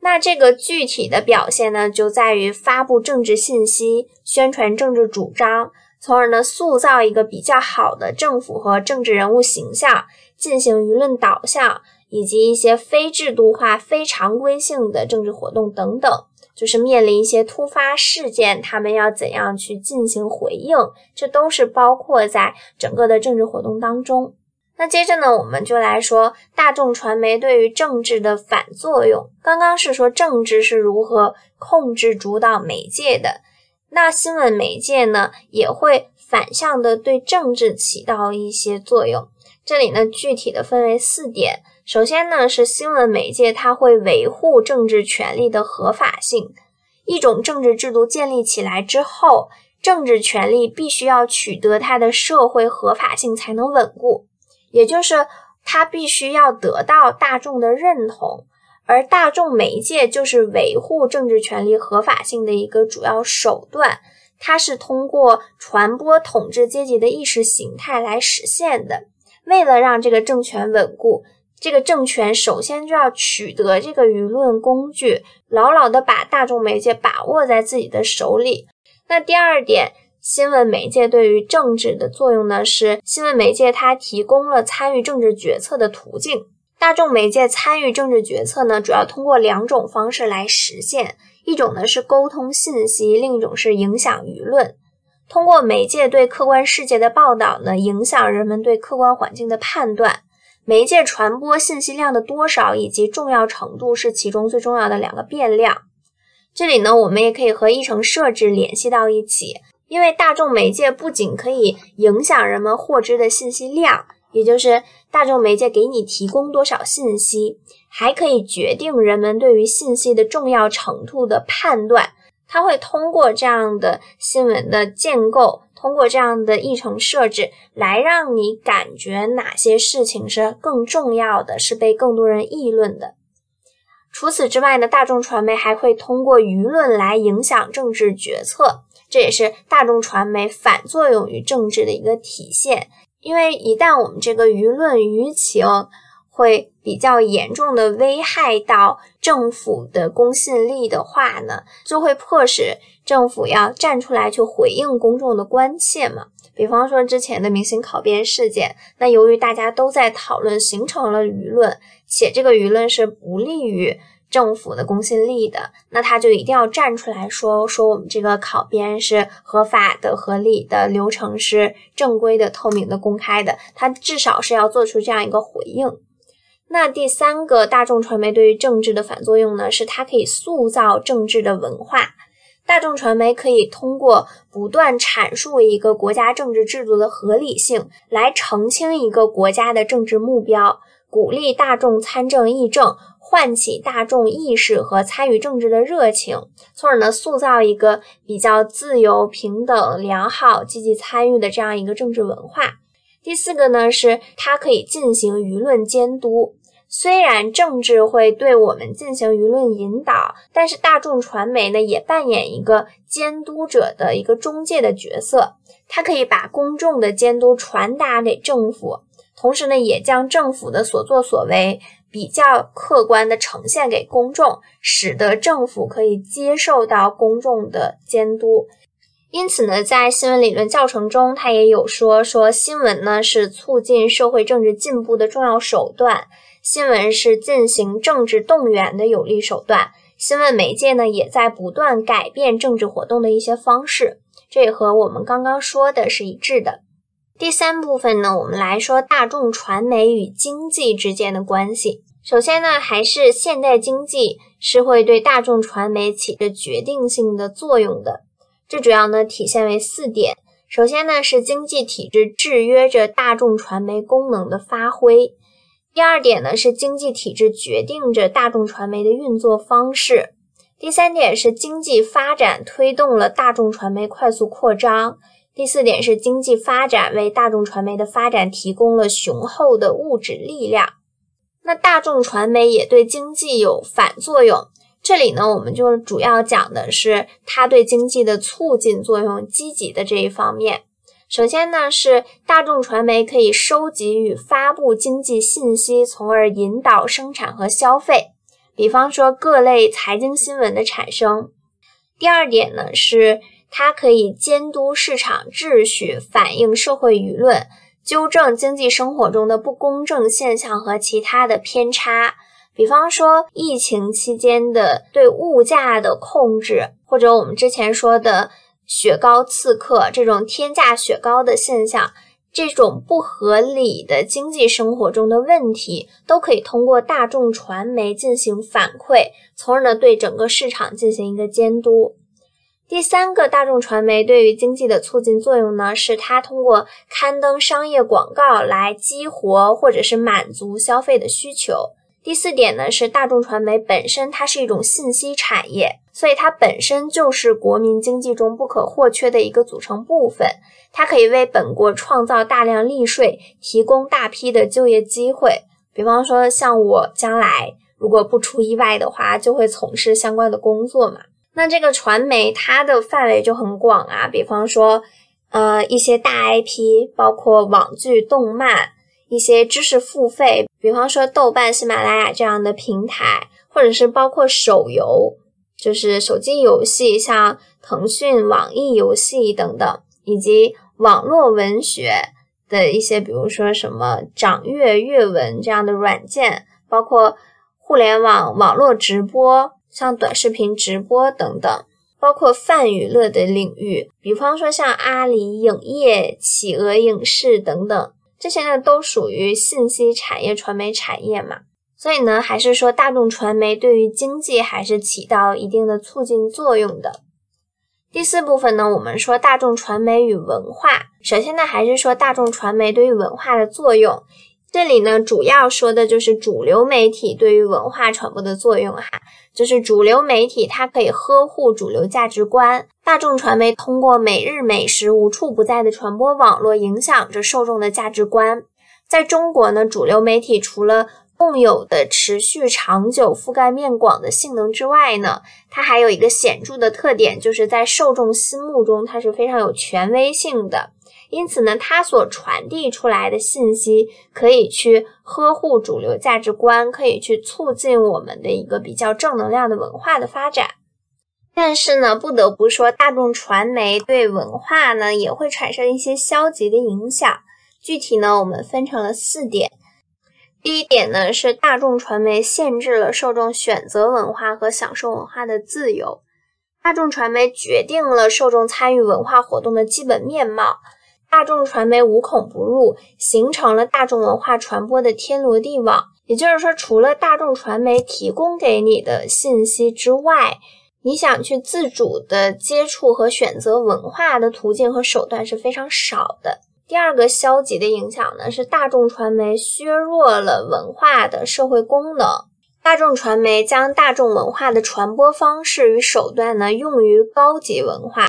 那这个具体的表现呢，就在于发布政治信息、宣传政治主张，从而呢，塑造一个比较好的政府和政治人物形象，进行舆论导向，以及一些非制度化、非常规性的政治活动等等。就是面临一些突发事件，他们要怎样去进行回应，这都是包括在整个的政治活动当中。那接着呢，我们就来说大众传媒对于政治的反作用。刚刚是说政治是如何控制主导媒介的，那新闻媒介呢，也会反向的对政治起到一些作用。这里呢，具体的分为四点。首先呢，是新闻媒介，它会维护政治权利的合法性。一种政治制度建立起来之后，政治权利必须要取得它的社会合法性才能稳固，也就是它必须要得到大众的认同。而大众媒介就是维护政治权利合法性的一个主要手段，它是通过传播统治阶级的意识形态来实现的。为了让这个政权稳固。这个政权首先就要取得这个舆论工具，牢牢的把大众媒介把握在自己的手里。那第二点，新闻媒介对于政治的作用呢？是新闻媒介它提供了参与政治决策的途径。大众媒介参与政治决策呢，主要通过两种方式来实现：一种呢是沟通信息，另一种是影响舆论。通过媒介对客观世界的报道呢，影响人们对客观环境的判断。媒介传播信息量的多少以及重要程度是其中最重要的两个变量。这里呢，我们也可以和议程设置联系到一起，因为大众媒介不仅可以影响人们获知的信息量，也就是大众媒介给你提供多少信息，还可以决定人们对于信息的重要程度的判断。它会通过这样的新闻的建构。通过这样的议程设置来让你感觉哪些事情是更重要的，是被更多人议论的。除此之外呢，大众传媒还会通过舆论来影响政治决策，这也是大众传媒反作用于政治的一个体现。因为一旦我们这个舆论舆情会比较严重的危害到政府的公信力的话呢，就会迫使政府要站出来去回应公众的关切嘛。比方说之前的明星考编事件，那由于大家都在讨论，形成了舆论，且这个舆论是不利于政府的公信力的，那他就一定要站出来说说我们这个考编是合法的、合理的，流程是正规的、透明的、公开的，他至少是要做出这样一个回应。那第三个大众传媒对于政治的反作用呢，是它可以塑造政治的文化。大众传媒可以通过不断阐述一个国家政治制度的合理性，来澄清一个国家的政治目标，鼓励大众参政议政，唤起大众意识和参与政治的热情，从而呢塑造一个比较自由、平等、良好、积极参与的这样一个政治文化。第四个呢，是它可以进行舆论监督。虽然政治会对我们进行舆论引导，但是大众传媒呢也扮演一个监督者的一个中介的角色，它可以把公众的监督传达给政府，同时呢也将政府的所作所为比较客观的呈现给公众，使得政府可以接受到公众的监督。因此呢，在新闻理论教程中，它也有说说新闻呢是促进社会政治进步的重要手段。新闻是进行政治动员的有力手段，新闻媒介呢也在不断改变政治活动的一些方式，这也和我们刚刚说的是一致的。第三部分呢，我们来说大众传媒与经济之间的关系。首先呢，还是现代经济是会对大众传媒起着决定性的作用的，这主要呢体现为四点。首先呢，是经济体制制约着大众传媒功能的发挥。第二点呢，是经济体制决定着大众传媒的运作方式。第三点是经济发展推动了大众传媒快速扩张。第四点是经济发展为大众传媒的发展提供了雄厚的物质力量。那大众传媒也对经济有反作用。这里呢，我们就主要讲的是它对经济的促进作用，积极的这一方面。首先呢，是大众传媒可以收集与发布经济信息，从而引导生产和消费。比方说各类财经新闻的产生。第二点呢，是它可以监督市场秩序，反映社会舆论，纠正经济生活中的不公正现象和其他的偏差。比方说疫情期间的对物价的控制，或者我们之前说的。雪糕刺客这种天价雪糕的现象，这种不合理的经济生活中的问题，都可以通过大众传媒进行反馈，从而呢对整个市场进行一个监督。第三个，大众传媒对于经济的促进作用呢，是它通过刊登商业广告来激活或者是满足消费的需求。第四点呢，是大众传媒本身它是一种信息产业，所以它本身就是国民经济中不可或缺的一个组成部分。它可以为本国创造大量利税，提供大批的就业机会。比方说，像我将来如果不出意外的话，就会从事相关的工作嘛。那这个传媒它的范围就很广啊，比方说，呃，一些大 IP，包括网剧、动漫。一些知识付费，比方说豆瓣、喜马拉雅这样的平台，或者是包括手游，就是手机游戏，像腾讯、网易游戏等等，以及网络文学的一些，比如说什么掌阅、阅文这样的软件，包括互联网网络直播，像短视频直播等等，包括泛娱乐的领域，比方说像阿里影业、企鹅影视等等。这些呢都属于信息产业、传媒产业嘛，所以呢，还是说大众传媒对于经济还是起到一定的促进作用的。第四部分呢，我们说大众传媒与文化，首先呢，还是说大众传媒对于文化的作用。这里呢，主要说的就是主流媒体对于文化传播的作用哈，就是主流媒体它可以呵护主流价值观，大众传媒通过每日每时无处不在的传播网络，影响着受众的价值观。在中国呢，主流媒体除了共有的持续长久、覆盖面广的性能之外呢，它还有一个显著的特点，就是在受众心目中它是非常有权威性的。因此呢，它所传递出来的信息可以去呵护主流价值观，可以去促进我们的一个比较正能量的文化的发展。但是呢，不得不说，大众传媒对文化呢也会产生一些消极的影响。具体呢，我们分成了四点。第一点呢，是大众传媒限制了受众选择文化和享受文化的自由。大众传媒决定了受众参与文化活动的基本面貌。大众传媒无孔不入，形成了大众文化传播的天罗地网。也就是说，除了大众传媒提供给你的信息之外，你想去自主的接触和选择文化的途径和手段是非常少的。第二个消极的影响呢，是大众传媒削弱了文化的社会功能。大众传媒将大众文化的传播方式与手段呢，用于高级文化。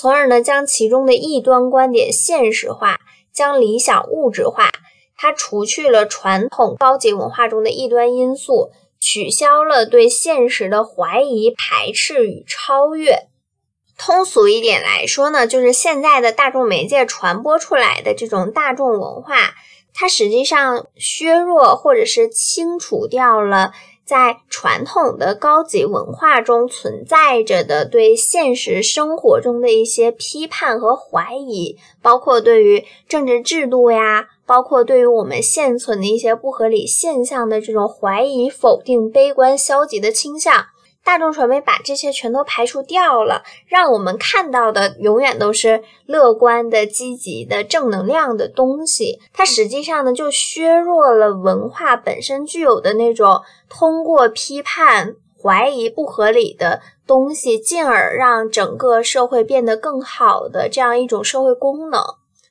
从而呢，将其中的异端观点现实化，将理想物质化。它除去了传统高级文化中的异端因素，取消了对现实的怀疑、排斥与超越。通俗一点来说呢，就是现在的大众媒介传播出来的这种大众文化，它实际上削弱或者是清除掉了。在传统的高级文化中存在着的对现实生活中的一些批判和怀疑，包括对于政治制度呀，包括对于我们现存的一些不合理现象的这种怀疑、否定、悲观、消极的倾向。大众传媒把这些全都排除掉了，让我们看到的永远都是乐观的、积极的、正能量的东西。它实际上呢，就削弱了文化本身具有的那种通过批判、怀疑不合理的东西，进而让整个社会变得更好的这样一种社会功能。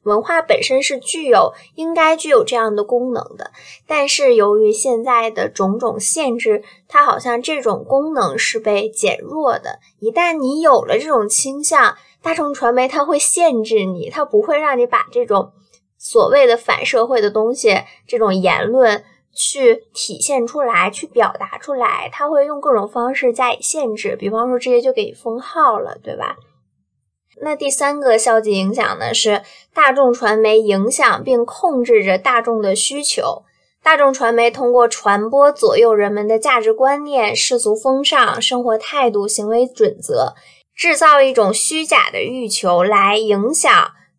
文化本身是具有应该具有这样的功能的，但是由于现在的种种限制，它好像这种功能是被减弱的。一旦你有了这种倾向，大众传媒它会限制你，它不会让你把这种所谓的反社会的东西、这种言论去体现出来、去表达出来，它会用各种方式加以限制，比方说直接就给你封号了，对吧？那第三个消极影响呢，是大众传媒影响并控制着大众的需求。大众传媒通过传播左右人们的价值观念、世俗风尚、生活态度、行为准则，制造一种虚假的欲求来影响、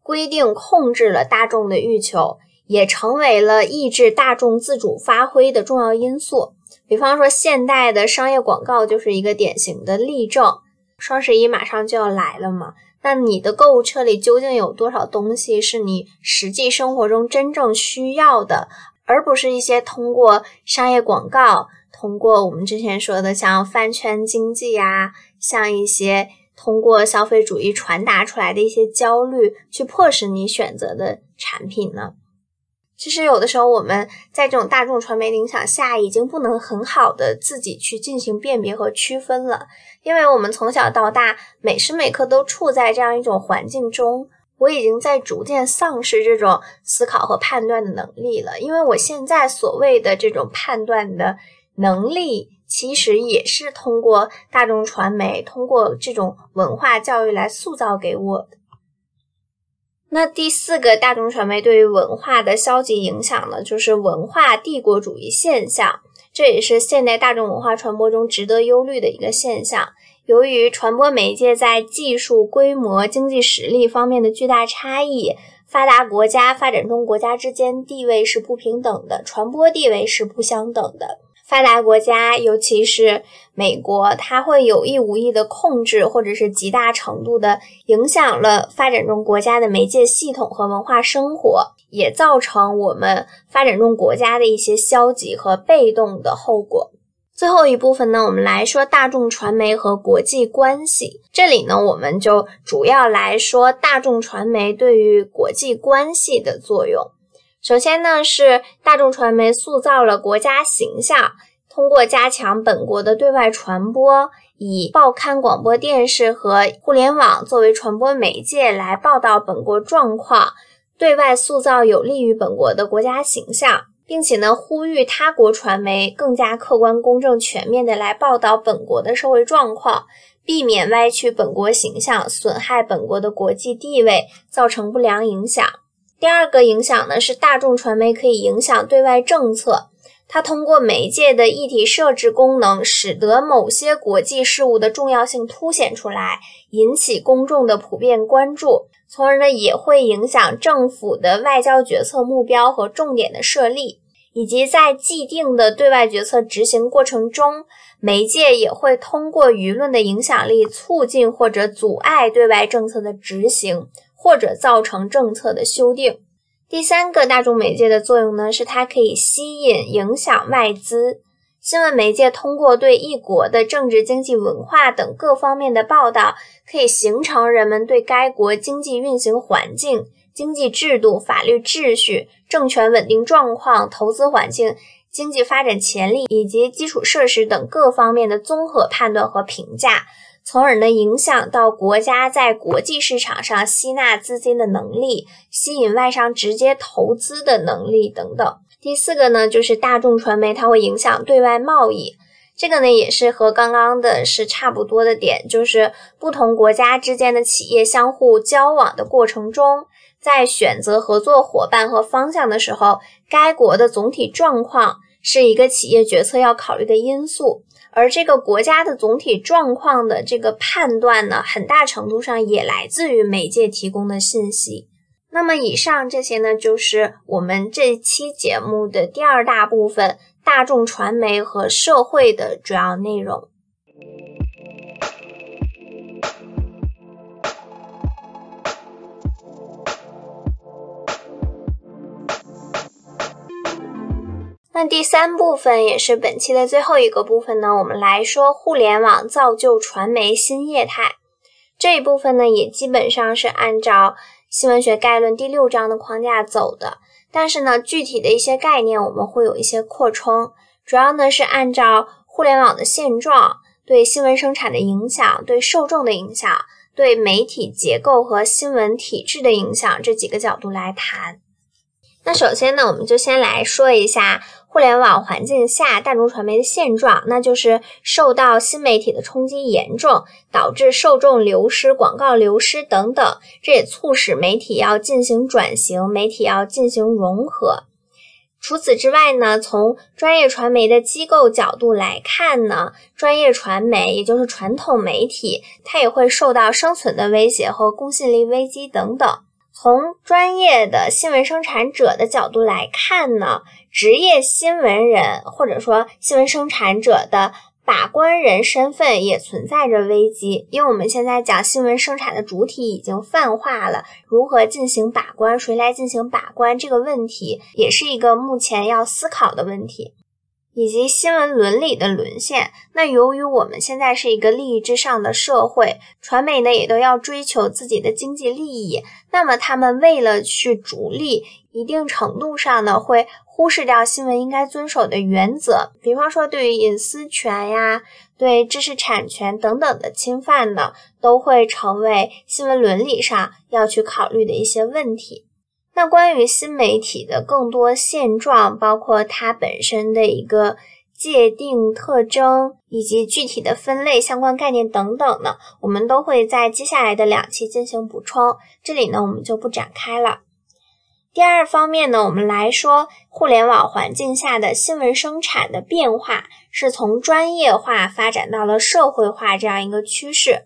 规定、控制了大众的欲求，也成为了抑制大众自主发挥的重要因素。比方说，现代的商业广告就是一个典型的例证。双十一马上就要来了嘛。那你的购物车里究竟有多少东西是你实际生活中真正需要的，而不是一些通过商业广告、通过我们之前说的像饭圈经济呀，像一些通过消费主义传达出来的一些焦虑，去迫使你选择的产品呢？其实有的时候我们在这种大众传媒影响下，已经不能很好的自己去进行辨别和区分了，因为我们从小到大每时每刻都处在这样一种环境中，我已经在逐渐丧失这种思考和判断的能力了。因为我现在所谓的这种判断的能力，其实也是通过大众传媒、通过这种文化教育来塑造给我的。那第四个大众传媒对于文化的消极影响呢，就是文化帝国主义现象，这也是现代大众文化传播中值得忧虑的一个现象。由于传播媒介在技术、规模、经济实力方面的巨大差异，发达国家、发展中国家之间地位是不平等的，传播地位是不相等的。发达国家，尤其是美国，它会有意无意的控制，或者是极大程度的影响了发展中国家的媒介系统和文化生活，也造成我们发展中国家的一些消极和被动的后果。最后一部分呢，我们来说大众传媒和国际关系。这里呢，我们就主要来说大众传媒对于国际关系的作用。首先呢，是大众传媒塑造了国家形象，通过加强本国的对外传播，以报刊、广播电视和互联网作为传播媒介来报道本国状况，对外塑造有利于本国的国家形象。并且呢，呼吁他国传媒更加客观、公正、全面的来报道本国的社会状况，避免歪曲本国形象，损害本国的国际地位，造成不良影响。第二个影响呢，是大众传媒可以影响对外政策，它通过媒介的议题设置功能，使得某些国际事务的重要性凸显出来，引起公众的普遍关注。从而呢，也会影响政府的外交决策目标和重点的设立，以及在既定的对外决策执行过程中，媒介也会通过舆论的影响力，促进或者阻碍对外政策的执行，或者造成政策的修订。第三个大众媒介的作用呢，是它可以吸引、影响外资。新闻媒介通过对一国的政治、经济、文化等各方面的报道，可以形成人们对该国经济运行环境、经济制度、法律秩序、政权稳定状况、投资环境、经济发展潜力以及基础设施等各方面的综合判断和评价，从而呢影响到国家在国际市场上吸纳资金的能力、吸引外商直接投资的能力等等。第四个呢，就是大众传媒，它会影响对外贸易。这个呢，也是和刚刚的是差不多的点，就是不同国家之间的企业相互交往的过程中，在选择合作伙伴和方向的时候，该国的总体状况是一个企业决策要考虑的因素。而这个国家的总体状况的这个判断呢，很大程度上也来自于媒介提供的信息。那么以上这些呢，就是我们这期节目的第二大部分——大众传媒和社会的主要内容。那第三部分也是本期的最后一个部分呢，我们来说互联网造就传媒新业态。这一部分呢，也基本上是按照。新闻学概论第六章的框架走的，但是呢，具体的一些概念我们会有一些扩充，主要呢是按照互联网的现状、对新闻生产的影响、对受众的影响、对媒体结构和新闻体制的影响这几个角度来谈。那首先呢，我们就先来说一下。互联网环境下，大众传媒的现状，那就是受到新媒体的冲击严重，导致受众流失、广告流失等等。这也促使媒体要进行转型，媒体要进行融合。除此之外呢，从专业传媒的机构角度来看呢，专业传媒也就是传统媒体，它也会受到生存的威胁和公信力危机等等。从专业的新闻生产者的角度来看呢，职业新闻人或者说新闻生产者的把关人身份也存在着危机，因为我们现在讲新闻生产的主体已经泛化了，如何进行把关，谁来进行把关这个问题，也是一个目前要思考的问题。以及新闻伦理的沦陷。那由于我们现在是一个利益至上的社会，传媒呢也都要追求自己的经济利益。那么他们为了去逐利，一定程度上呢会忽视掉新闻应该遵守的原则，比方说对于隐私权呀、对知识产权等等的侵犯呢，都会成为新闻伦理上要去考虑的一些问题。那关于新媒体的更多现状，包括它本身的一个界定特征，以及具体的分类、相关概念等等呢，我们都会在接下来的两期进行补充。这里呢，我们就不展开了。第二方面呢，我们来说互联网环境下的新闻生产的变化，是从专业化发展到了社会化这样一个趋势。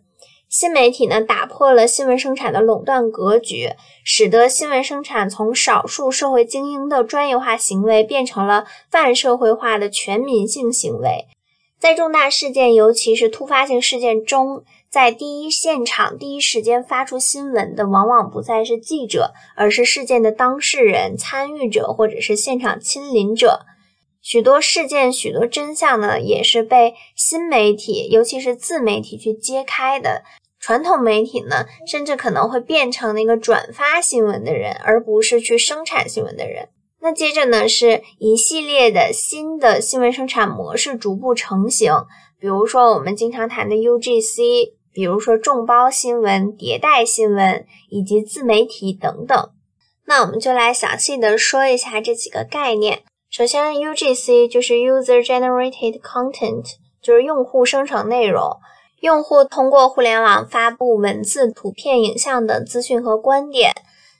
新媒体呢，打破了新闻生产的垄断格局，使得新闻生产从少数社会精英的专业化行为，变成了泛社会化的全民性行为。在重大事件，尤其是突发性事件中，在第一现场、第一时间发出新闻的，往往不再是记者，而是事件的当事人、参与者或者是现场亲临者。许多事件、许多真相呢，也是被新媒体，尤其是自媒体去揭开的。传统媒体呢，甚至可能会变成那个转发新闻的人，而不是去生产新闻的人。那接着呢，是一系列的新的新闻生产模式逐步成型，比如说我们经常谈的 UGC，比如说众包新闻、迭代新闻以及自媒体等等。那我们就来详细的说一下这几个概念。首先，UGC 就是 User Generated Content，就是用户生成内容。用户通过互联网发布文字、图片、影像等资讯和观点。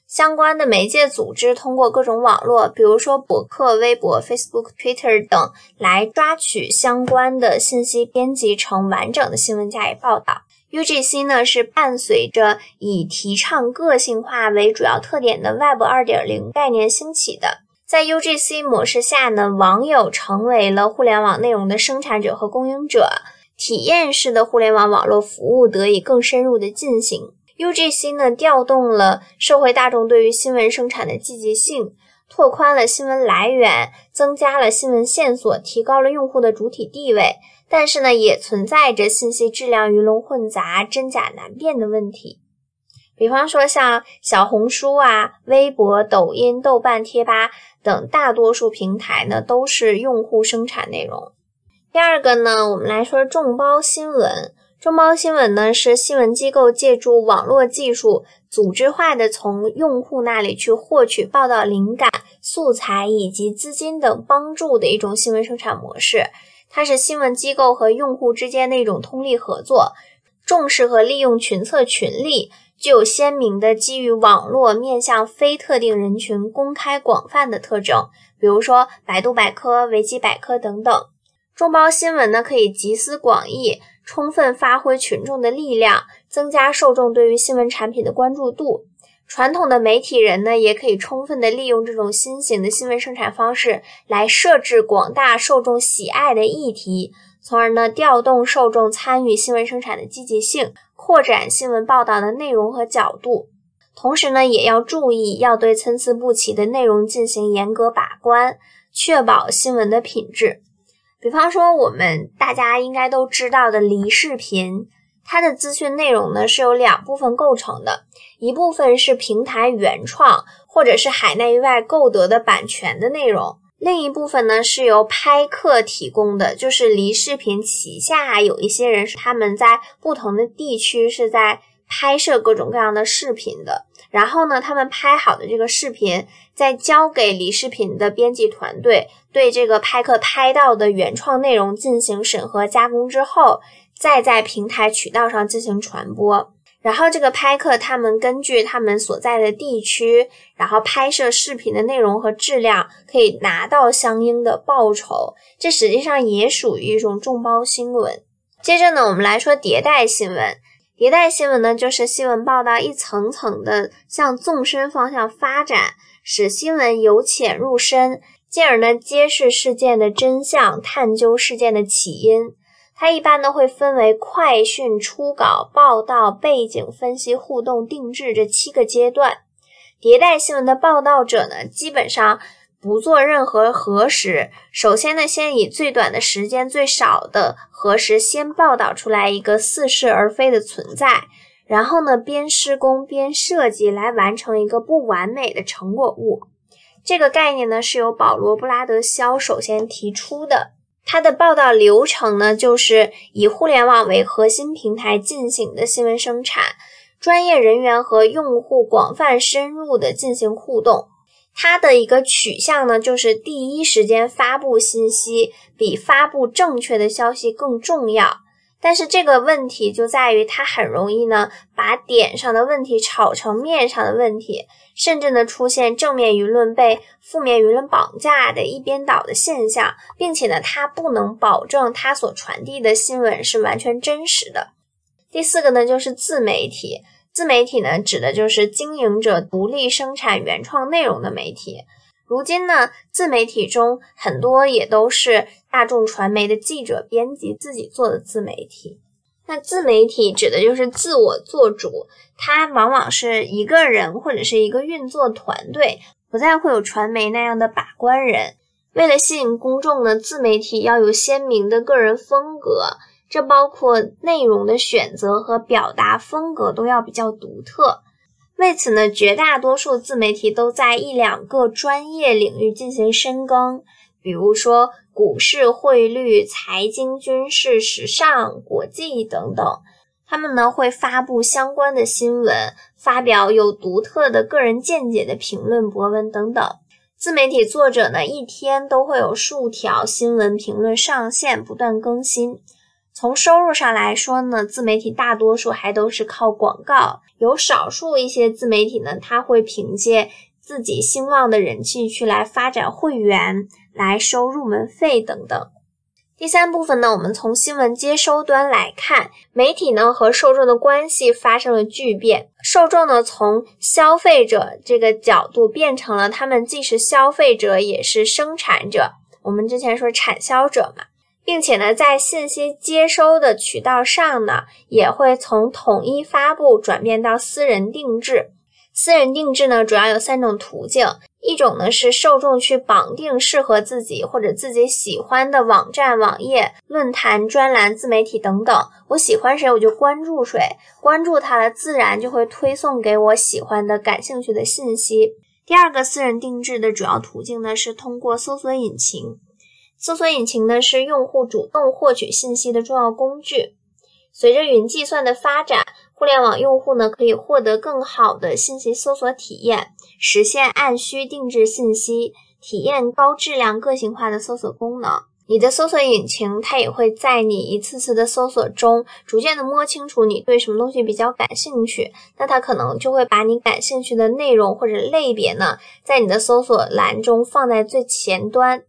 相关的媒介组织通过各种网络，比如说博客、微博、Facebook、Twitter 等，来抓取相关的信息，编辑成完整的新闻加以报道。UGC 呢是伴随着以提倡个性化为主要特点的 Web 2.0概念兴起的。在 UGC 模式下呢，网友成为了互联网内容的生产者和供应者，体验式的互联网网络服务得以更深入的进行。UGC 呢，调动了社会大众对于新闻生产的积极性，拓宽了新闻来源，增加了新闻线索，提高了用户的主体地位。但是呢，也存在着信息质量鱼龙混杂、真假难辨的问题。比方说，像小红书啊、微博、抖音、豆瓣、贴吧等大多数平台呢，都是用户生产内容。第二个呢，我们来说众包新闻。众包新闻呢，是新闻机构借助网络技术，组织化的从用户那里去获取报道灵感、素材以及资金等帮助的一种新闻生产模式。它是新闻机构和用户之间的一种通力合作，重视和利用群策群力，具有鲜明的基于网络面向非特定人群公开广泛的特征，比如说百度百科、维基百科等等。众包新闻呢，可以集思广益。充分发挥群众的力量，增加受众对于新闻产品的关注度。传统的媒体人呢，也可以充分的利用这种新型的新闻生产方式，来设置广大受众喜爱的议题，从而呢调动受众参与新闻生产的积极性，扩展新闻报道的内容和角度。同时呢，也要注意要对参差不齐的内容进行严格把关，确保新闻的品质。比方说，我们大家应该都知道的梨视频，它的资讯内容呢是由两部分构成的，一部分是平台原创或者是海内外购得的版权的内容，另一部分呢是由拍客提供的，就是梨视频旗下有一些人他们在不同的地区是在拍摄各种各样的视频的。然后呢，他们拍好的这个视频，再交给李视频的编辑团队，对这个拍客拍到的原创内容进行审核加工之后，再在平台渠道上进行传播。然后这个拍客他们根据他们所在的地区，然后拍摄视频的内容和质量，可以拿到相应的报酬。这实际上也属于一种众包新闻。接着呢，我们来说迭代新闻。迭代新闻呢，就是新闻报道一层层的向纵深方向发展，使新闻由浅入深，进而呢揭示事件的真相，探究事件的起因。它一般呢会分为快讯、初稿、报道、背景分析、互动、定制这七个阶段。迭代新闻的报道者呢，基本上。不做任何核实，首先呢，先以最短的时间、最少的核实，先报道出来一个似是而非的存在，然后呢，边施工边设计来完成一个不完美的成果物。这个概念呢，是由保罗·布拉德肖首先提出的。他的报道流程呢，就是以互联网为核心平台进行的新闻生产，专业人员和用户广泛深入的进行互动。它的一个取向呢，就是第一时间发布信息比发布正确的消息更重要。但是这个问题就在于，它很容易呢把点上的问题炒成面上的问题，甚至呢出现正面舆论被负面舆论绑架的一边倒的现象，并且呢它不能保证它所传递的新闻是完全真实的。第四个呢就是自媒体。自媒体呢，指的就是经营者独立生产原创内容的媒体。如今呢，自媒体中很多也都是大众传媒的记者、编辑自己做的自媒体。那自媒体指的就是自我做主，它往往是一个人或者是一个运作团队，不再会有传媒那样的把关人。为了吸引公众呢，自媒体要有鲜明的个人风格。这包括内容的选择和表达风格都要比较独特。为此呢，绝大多数自媒体都在一两个专业领域进行深耕，比如说股市、汇率、财经、军事、时尚、国际等等。他们呢会发布相关的新闻，发表有独特的个人见解的评论、博文等等。自媒体作者呢一天都会有数条新闻评论上线，不断更新。从收入上来说呢，自媒体大多数还都是靠广告，有少数一些自媒体呢，他会凭借自己兴旺的人气去来发展会员，来收入门费等等。第三部分呢，我们从新闻接收端来看，媒体呢和受众的关系发生了巨变，受众呢从消费者这个角度变成了他们既是消费者也是生产者，我们之前说产销者嘛。并且呢，在信息接收的渠道上呢，也会从统一发布转变到私人定制。私人定制呢，主要有三种途径：一种呢是受众去绑定适合自己或者自己喜欢的网站、网页、论坛、专栏、自媒体等等。我喜欢谁，我就关注谁，关注他了，自然就会推送给我喜欢的、感兴趣的信息。第二个私人定制的主要途径呢，是通过搜索引擎。搜索引擎呢是用户主动获取信息的重要工具。随着云计算的发展，互联网用户呢可以获得更好的信息搜索体验，实现按需定制信息，体验高质量个性化的搜索功能。你的搜索引擎它也会在你一次次的搜索中，逐渐的摸清楚你对什么东西比较感兴趣，那它可能就会把你感兴趣的内容或者类别呢，在你的搜索栏中放在最前端。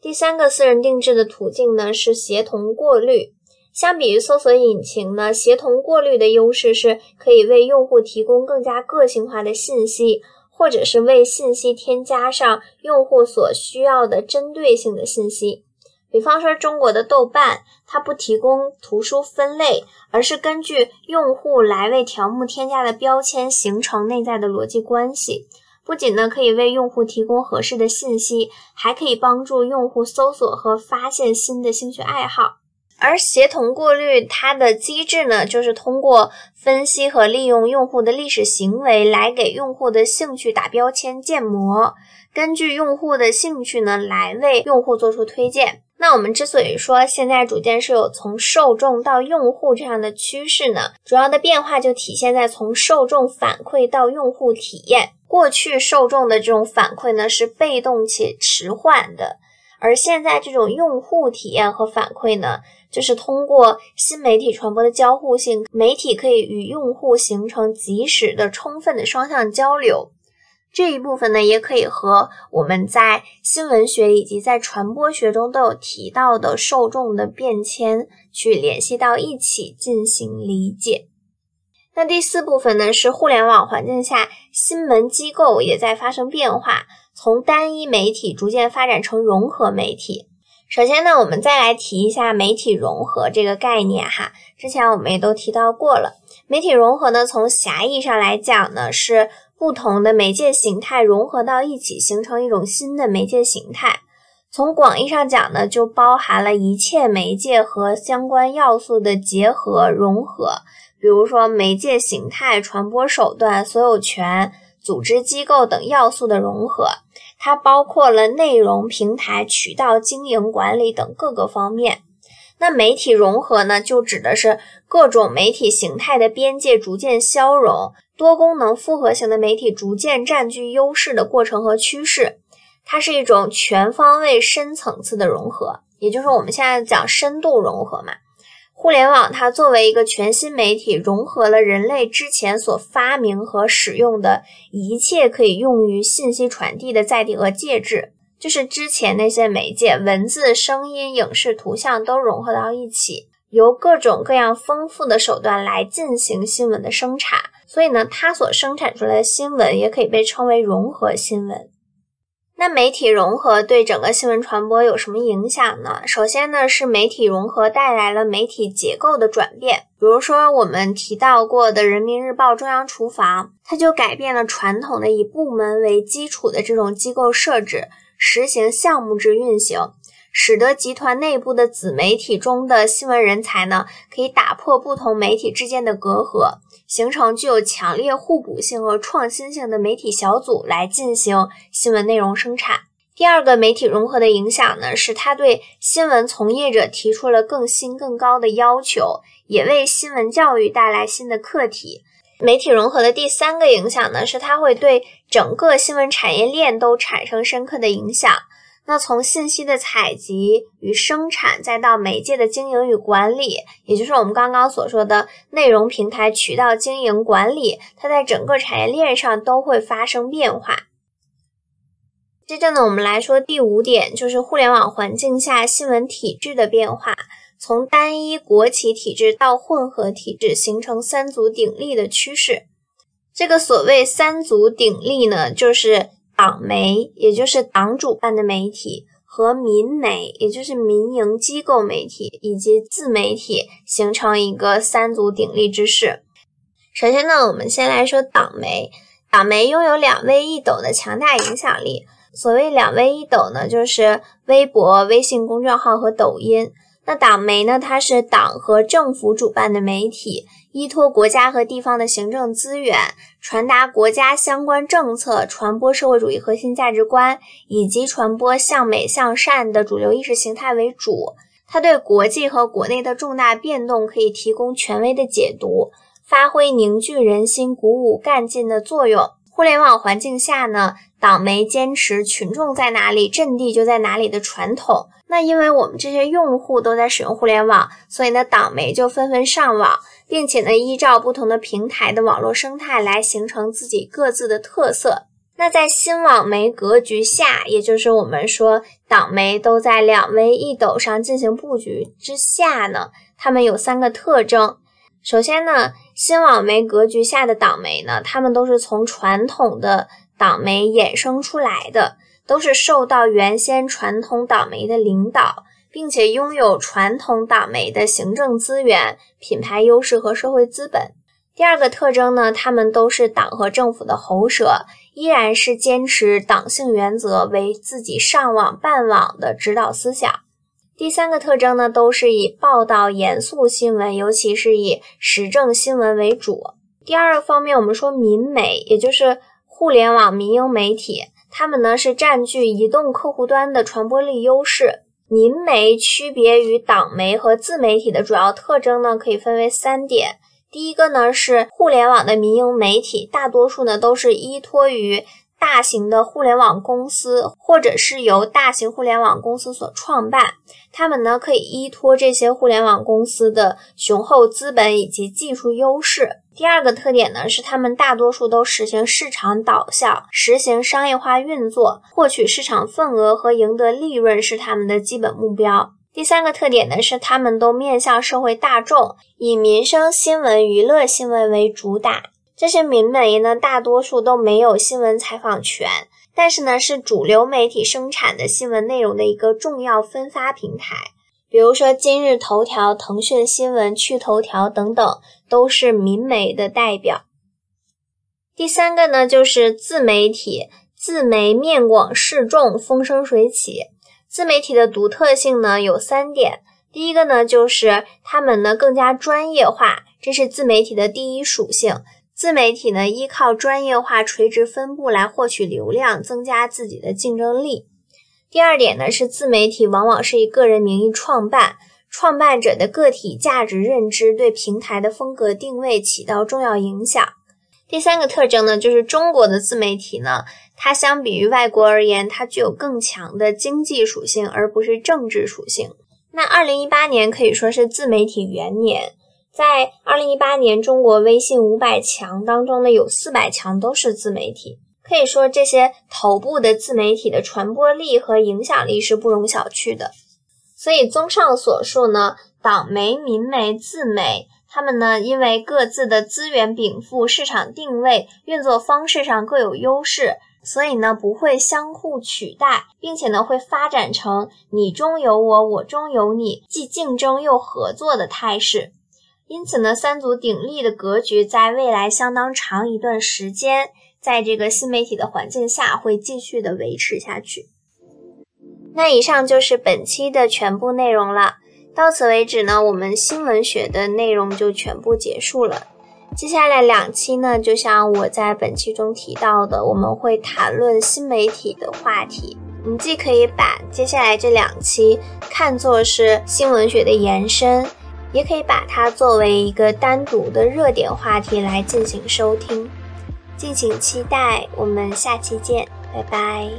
第三个私人定制的途径呢是协同过滤。相比于搜索引擎呢，协同过滤的优势是可以为用户提供更加个性化的信息，或者是为信息添加上用户所需要的针对性的信息。比方说中国的豆瓣，它不提供图书分类，而是根据用户来为条目添加的标签形成内在的逻辑关系。不仅呢可以为用户提供合适的信息，还可以帮助用户搜索和发现新的兴趣爱好。而协同过滤它的机制呢，就是通过分析和利用用户的历史行为来给用户的兴趣打标签建模，根据用户的兴趣呢来为用户做出推荐。那我们之所以说现在逐渐是有从受众到用户这样的趋势呢，主要的变化就体现在从受众反馈到用户体验。过去受众的这种反馈呢是被动且迟缓的，而现在这种用户体验和反馈呢，就是通过新媒体传播的交互性，媒体可以与用户形成及时的、充分的双向交流。这一部分呢，也可以和我们在新闻学以及在传播学中都有提到的受众的变迁去联系到一起进行理解。那第四部分呢，是互联网环境下新闻机构也在发生变化，从单一媒体逐渐发展成融合媒体。首先呢，我们再来提一下媒体融合这个概念哈，之前我们也都提到过了。媒体融合呢，从狭义上来讲呢，是不同的媒介形态融合到一起，形成一种新的媒介形态。从广义上讲呢，就包含了一切媒介和相关要素的结合融合。比如说，媒介形态、传播手段、所有权、组织机构等要素的融合，它包括了内容、平台、渠道、经营管理等各个方面。那媒体融合呢，就指的是各种媒体形态的边界逐渐消融，多功能复合型的媒体逐渐占据优势的过程和趋势。它是一种全方位、深层次的融合，也就是我们现在讲深度融合嘛。互联网它作为一个全新媒体，融合了人类之前所发明和使用的一切可以用于信息传递的载体和介质，就是之前那些媒介，文字、声音、影视、图像都融合到一起，由各种各样丰富的手段来进行新闻的生产。所以呢，它所生产出来的新闻也可以被称为融合新闻。那媒体融合对整个新闻传播有什么影响呢？首先呢，是媒体融合带来了媒体结构的转变。比如说我们提到过的人民日报中央厨房，它就改变了传统的以部门为基础的这种机构设置，实行项目制运行，使得集团内部的子媒体中的新闻人才呢，可以打破不同媒体之间的隔阂，形成具有强烈互补性和创新性的媒体小组来进行新闻内容生产。第二个媒体融合的影响呢，是它对新闻从业者提出了更新更高的要求，也为新闻教育带来新的课题。媒体融合的第三个影响呢，是它会对整个新闻产业链都产生深刻的影响。那从信息的采集与生产，再到媒介的经营与管理，也就是我们刚刚所说的内容平台渠道经营管理，它在整个产业链上都会发生变化。接着呢，我们来说第五点，就是互联网环境下新闻体制的变化，从单一国企体制到混合体制，形成三足鼎立的趋势。这个所谓三足鼎立呢，就是党媒，也就是党主办的媒体，和民媒，也就是民营机构媒体，以及自媒体，形成一个三足鼎立之势。首先呢，我们先来说党媒，党媒拥有两位一斗的强大影响力。所谓两微一抖呢，就是微博、微信公众号和抖音。那党媒呢，它是党和政府主办的媒体，依托国家和地方的行政资源，传达国家相关政策，传播社会主义核心价值观，以及传播向美向善的主流意识形态为主。它对国际和国内的重大变动可以提供权威的解读，发挥凝聚人心、鼓舞干劲的作用。互联网环境下呢？党媒坚持群众在哪里，阵地就在哪里的传统。那因为我们这些用户都在使用互联网，所以呢，党媒就纷纷上网，并且呢，依照不同的平台的网络生态来形成自己各自的特色。那在新网媒格局下，也就是我们说党媒都在两微一斗上进行布局之下呢，它们有三个特征。首先呢，新网媒格局下的党媒呢，他们都是从传统的。党媒衍生出来的都是受到原先传统党媒的领导，并且拥有传统党媒的行政资源、品牌优势和社会资本。第二个特征呢，他们都是党和政府的喉舌，依然是坚持党性原则为自己上网办网的指导思想。第三个特征呢，都是以报道严肃新闻，尤其是以时政新闻为主。第二个方面，我们说民媒，也就是。互联网民营媒体，他们呢是占据移动客户端的传播力优势。民媒区别于党媒和自媒体的主要特征呢，可以分为三点。第一个呢是互联网的民营媒体，大多数呢都是依托于大型的互联网公司，或者是由大型互联网公司所创办。他们呢可以依托这些互联网公司的雄厚资本以及技术优势。第二个特点呢，是他们大多数都实行市场导向，实行商业化运作，获取市场份额和赢得利润是他们的基本目标。第三个特点呢，是他们都面向社会大众，以民生新闻、娱乐新闻为主打。这些民媒呢，大多数都没有新闻采访权，但是呢，是主流媒体生产的新闻内容的一个重要分发平台。比如说，今日头条、腾讯新闻、趣头条等等，都是民媒的代表。第三个呢，就是自媒体，自媒面广示众，风生水起。自媒体的独特性呢有三点，第一个呢，就是他们呢更加专业化，这是自媒体的第一属性。自媒体呢依靠专业化垂直分布来获取流量，增加自己的竞争力。第二点呢，是自媒体往往是以个人名义创办，创办者的个体价值认知对平台的风格定位起到重要影响。第三个特征呢，就是中国的自媒体呢，它相比于外国而言，它具有更强的经济属性，而不是政治属性。那二零一八年可以说是自媒体元年，在二零一八年中国微信五百强当中呢，有四百强都是自媒体。可以说，这些头部的自媒体的传播力和影响力是不容小觑的。所以，综上所述呢，党媒、民媒、自媒，他们呢，因为各自的资源禀赋、市场定位、运作方式上各有优势，所以呢，不会相互取代，并且呢，会发展成你中有我，我中有你，既竞争又合作的态势。因此呢，三足鼎立的格局在未来相当长一段时间。在这个新媒体的环境下，会继续的维持下去。那以上就是本期的全部内容了。到此为止呢，我们新闻学的内容就全部结束了。接下来两期呢，就像我在本期中提到的，我们会谈论新媒体的话题。你既可以把接下来这两期看作是新闻学的延伸，也可以把它作为一个单独的热点话题来进行收听。敬请期待，我们下期见，拜拜。